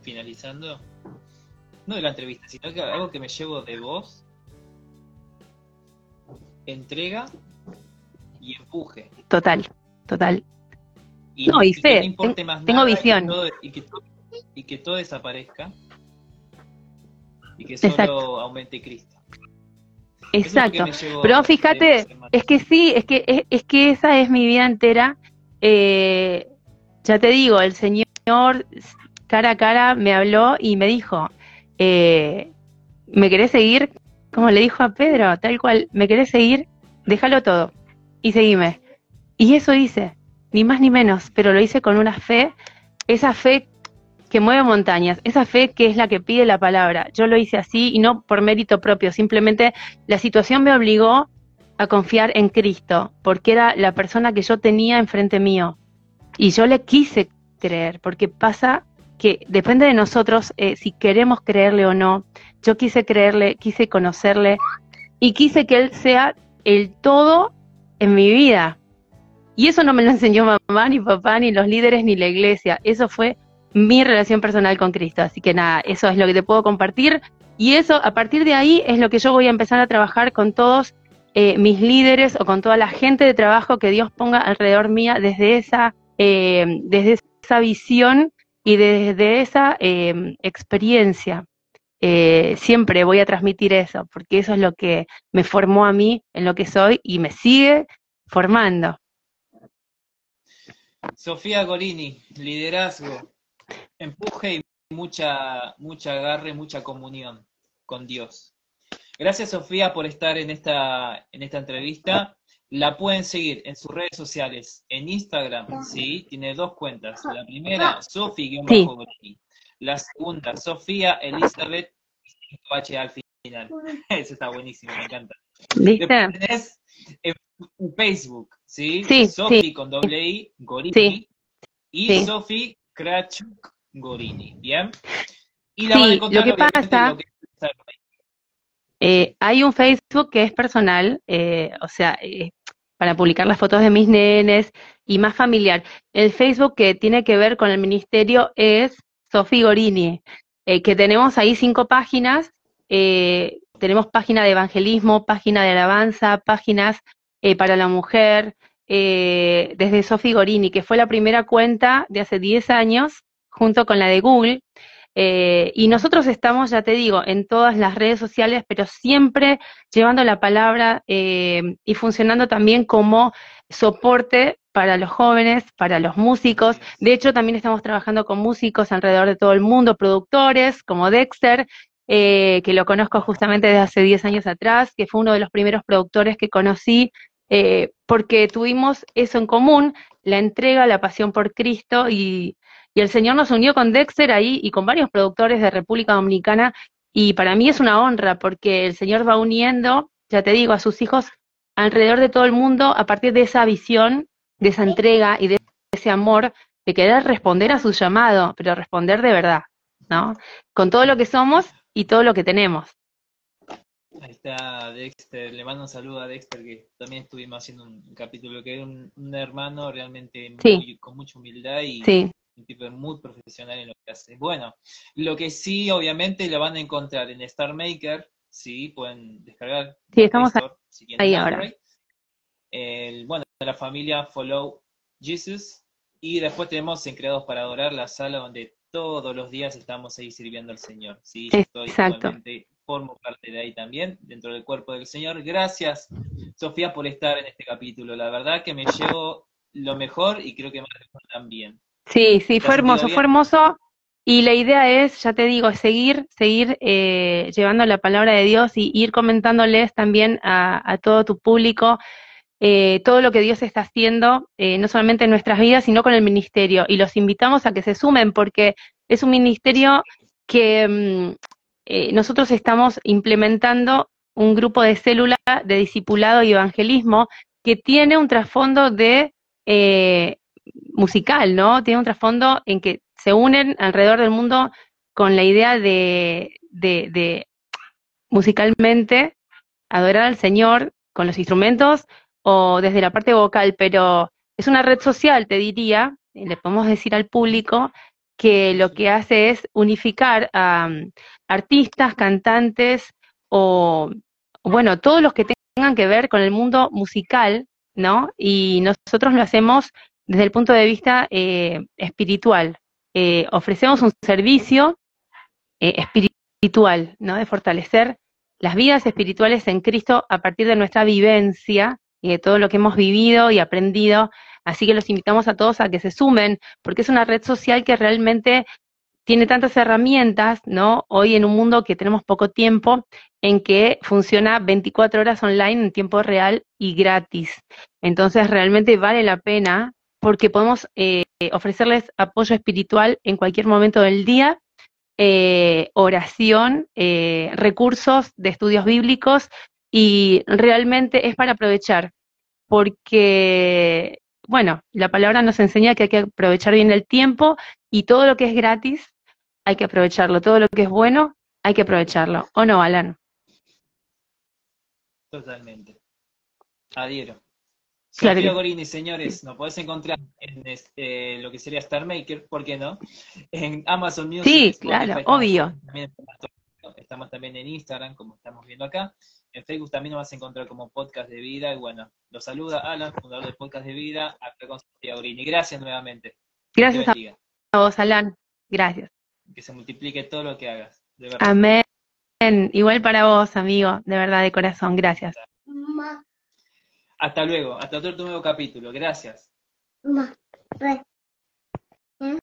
finalizando, no de la entrevista, sino que algo que me llevo de vos, entrega y empuje. Total, total. Y, No, y que no más tengo nada, y visión. que todo- Y que, todo, y que todo desaparezca. Y que solo Exacto. aumente Cristo. Exacto. Pero fíjate, semana. es que sí, es que, es, es que esa es mi vida entera. Eh, ya te digo, el Señor cara a cara me habló y me dijo, eh, ¿me querés seguir? Como le dijo a Pedro, tal cual, ¿me querés seguir? Déjalo todo y seguime. Y eso hice, ni más ni menos, pero lo hice con una fe, esa fe que mueve montañas, esa fe que es la que pide la palabra. Yo lo hice así y no por mérito propio, simplemente la situación me obligó a confiar en Cristo, porque era la persona que yo tenía enfrente mío. Y yo le quise creer, porque pasa que depende de nosotros eh, si queremos creerle o no. Yo quise creerle, quise conocerle y quise que Él sea el todo en mi vida. Y eso no me lo enseñó mamá, ni papá, ni los líderes, ni la iglesia. Eso fue mi relación personal con Cristo. Así que nada, eso es lo que te puedo compartir. Y eso, a partir de ahí, es lo que yo voy a empezar a trabajar con todos eh, mis líderes o con toda la gente de trabajo que Dios ponga alrededor mía desde esa, eh, desde esa visión y desde esa eh, experiencia. Eh, siempre voy a transmitir eso, porque eso es lo que me formó a mí en lo que soy y me sigue formando. Sofía Gorini, liderazgo, empuje y mucha, mucha agarre, mucha comunión con Dios. Gracias Sofía por estar en esta, en esta entrevista. La pueden seguir en sus redes sociales, en Instagram, sí, tiene dos cuentas. La primera, Sofi-Gorini. La segunda, Sofía Elizabeth H al final. Eso está buenísimo, me encanta. ¿Viste? Tenés en en Facebook, ¿sí? Sí, Sofi sí. con doble I, Gorini. Sí. Y Sí. Sofi Krachuk Gorini, ¿bien? Y la van a Sí, encontrar lo que pasa- lo que es. Eh, hay un Facebook que es personal, eh, o sea, eh, para publicar las fotos de mis nenes y más familiar. El Facebook que tiene que ver con el ministerio es Sofi Gorini, que tenemos ahí cinco páginas. tenemos página de evangelismo, página de alabanza, páginas para la mujer, eh, desde Sofi Gorini, que fue la primera cuenta de hace 10 años, junto con la de Google. Eh, y nosotros estamos, ya te digo, en todas las redes sociales, pero siempre llevando la palabra eh, y funcionando también como soporte para los jóvenes, para los músicos. De hecho, también estamos trabajando con músicos alrededor de todo el mundo, productores como Dexter, eh, que lo conozco justamente desde hace 10 años atrás, que fue uno de los primeros productores que conocí, eh, porque tuvimos eso en común, la entrega, la pasión por Cristo, y, y el Señor nos unió con Dexter ahí y con varios productores de República Dominicana, y para mí es una honra, porque el Señor va uniendo, ya te digo, a sus hijos alrededor de todo el mundo a partir de esa visión de esa entrega y de ese amor de querer responder a su llamado, pero responder de verdad, ¿no? Con todo lo que somos y todo lo que tenemos. Ahí está Dexter, le mando un saludo a Dexter, que también estuvimos haciendo un capítulo, que es un, hermano realmente con mucha humildad y un tipo muy profesional en lo que hace. Bueno, lo que sí, obviamente, lo van a encontrar en Star Maker, sí, pueden descargar. Sí, estamos ahí ahora. El, bueno, la familia Follow Jesus. Y después tenemos en Creados para Adorar la sala donde todos los días estamos ahí sirviendo al Señor. Sí, estoy formo parte de ahí también, dentro del cuerpo del Señor. Gracias, Sofía, por estar en este capítulo. La verdad que me llevo lo mejor y creo que más también. Sí, sí, fue hermoso, fue hermoso. Y la idea es, ya te digo, seguir, seguir eh, llevando la palabra de Dios y ir comentándoles también a, a todo tu público eh, todo lo que Dios está haciendo, eh, no solamente en nuestras vidas, sino con el ministerio. Y los invitamos a que se sumen porque es un ministerio que mm, eh, nosotros estamos implementando un grupo de células de discipulado y evangelismo que tiene un trasfondo de musical, ¿no? Tiene un trasfondo en que se unen alrededor del mundo con la idea de, musicalmente adorar al Señor con los instrumentos o desde la parte vocal, pero es una red social, te diría, le podemos decir al público que lo que hace es unificar a artistas, cantantes o, bueno, todos los que tengan que ver con el mundo musical, ¿no? Y nosotros lo hacemos desde el punto de vista eh, espiritual. Eh, ofrecemos un servicio eh, espiritual, ¿no? De fortalecer las vidas espirituales en Cristo a partir de nuestra vivencia y de todo lo que hemos vivido y aprendido. Así que los invitamos a todos a que se sumen, porque es una red social que realmente tiene tantas herramientas, ¿no? Hoy en un mundo que tenemos poco tiempo, en que funciona 24 horas online en tiempo real y gratis. Entonces realmente vale la pena porque podemos eh, ofrecerles apoyo espiritual en cualquier momento del día, eh, oración, eh, recursos de estudios bíblicos, y realmente es para aprovechar, porque, bueno, la palabra nos enseña que hay que aprovechar bien el tiempo y todo lo que es gratis hay que aprovecharlo, todo lo que es bueno hay que aprovecharlo, ¿o no, Alan? Totalmente. Adhiero. Claro Sofía Gorini, señores, nos podés encontrar en este, lo que sería Star Maker, ¿por qué no? En Amazon Music. Sí, claro, obvio. estamos también en Instagram, como estamos viendo acá. En Facebook también nos vas a encontrar como Podcast de Vida. Y bueno, los saluda Alan, fundador de Podcast de Vida, acá con Sofía. Gracias nuevamente. Gracias a vos, Alan. Gracias. Que se multiplique todo lo que hagas. De verdad. Amén. Igual para vos, amigo, de verdad, de corazón. Gracias. Hasta luego. Hasta otro nuevo capítulo. Gracias.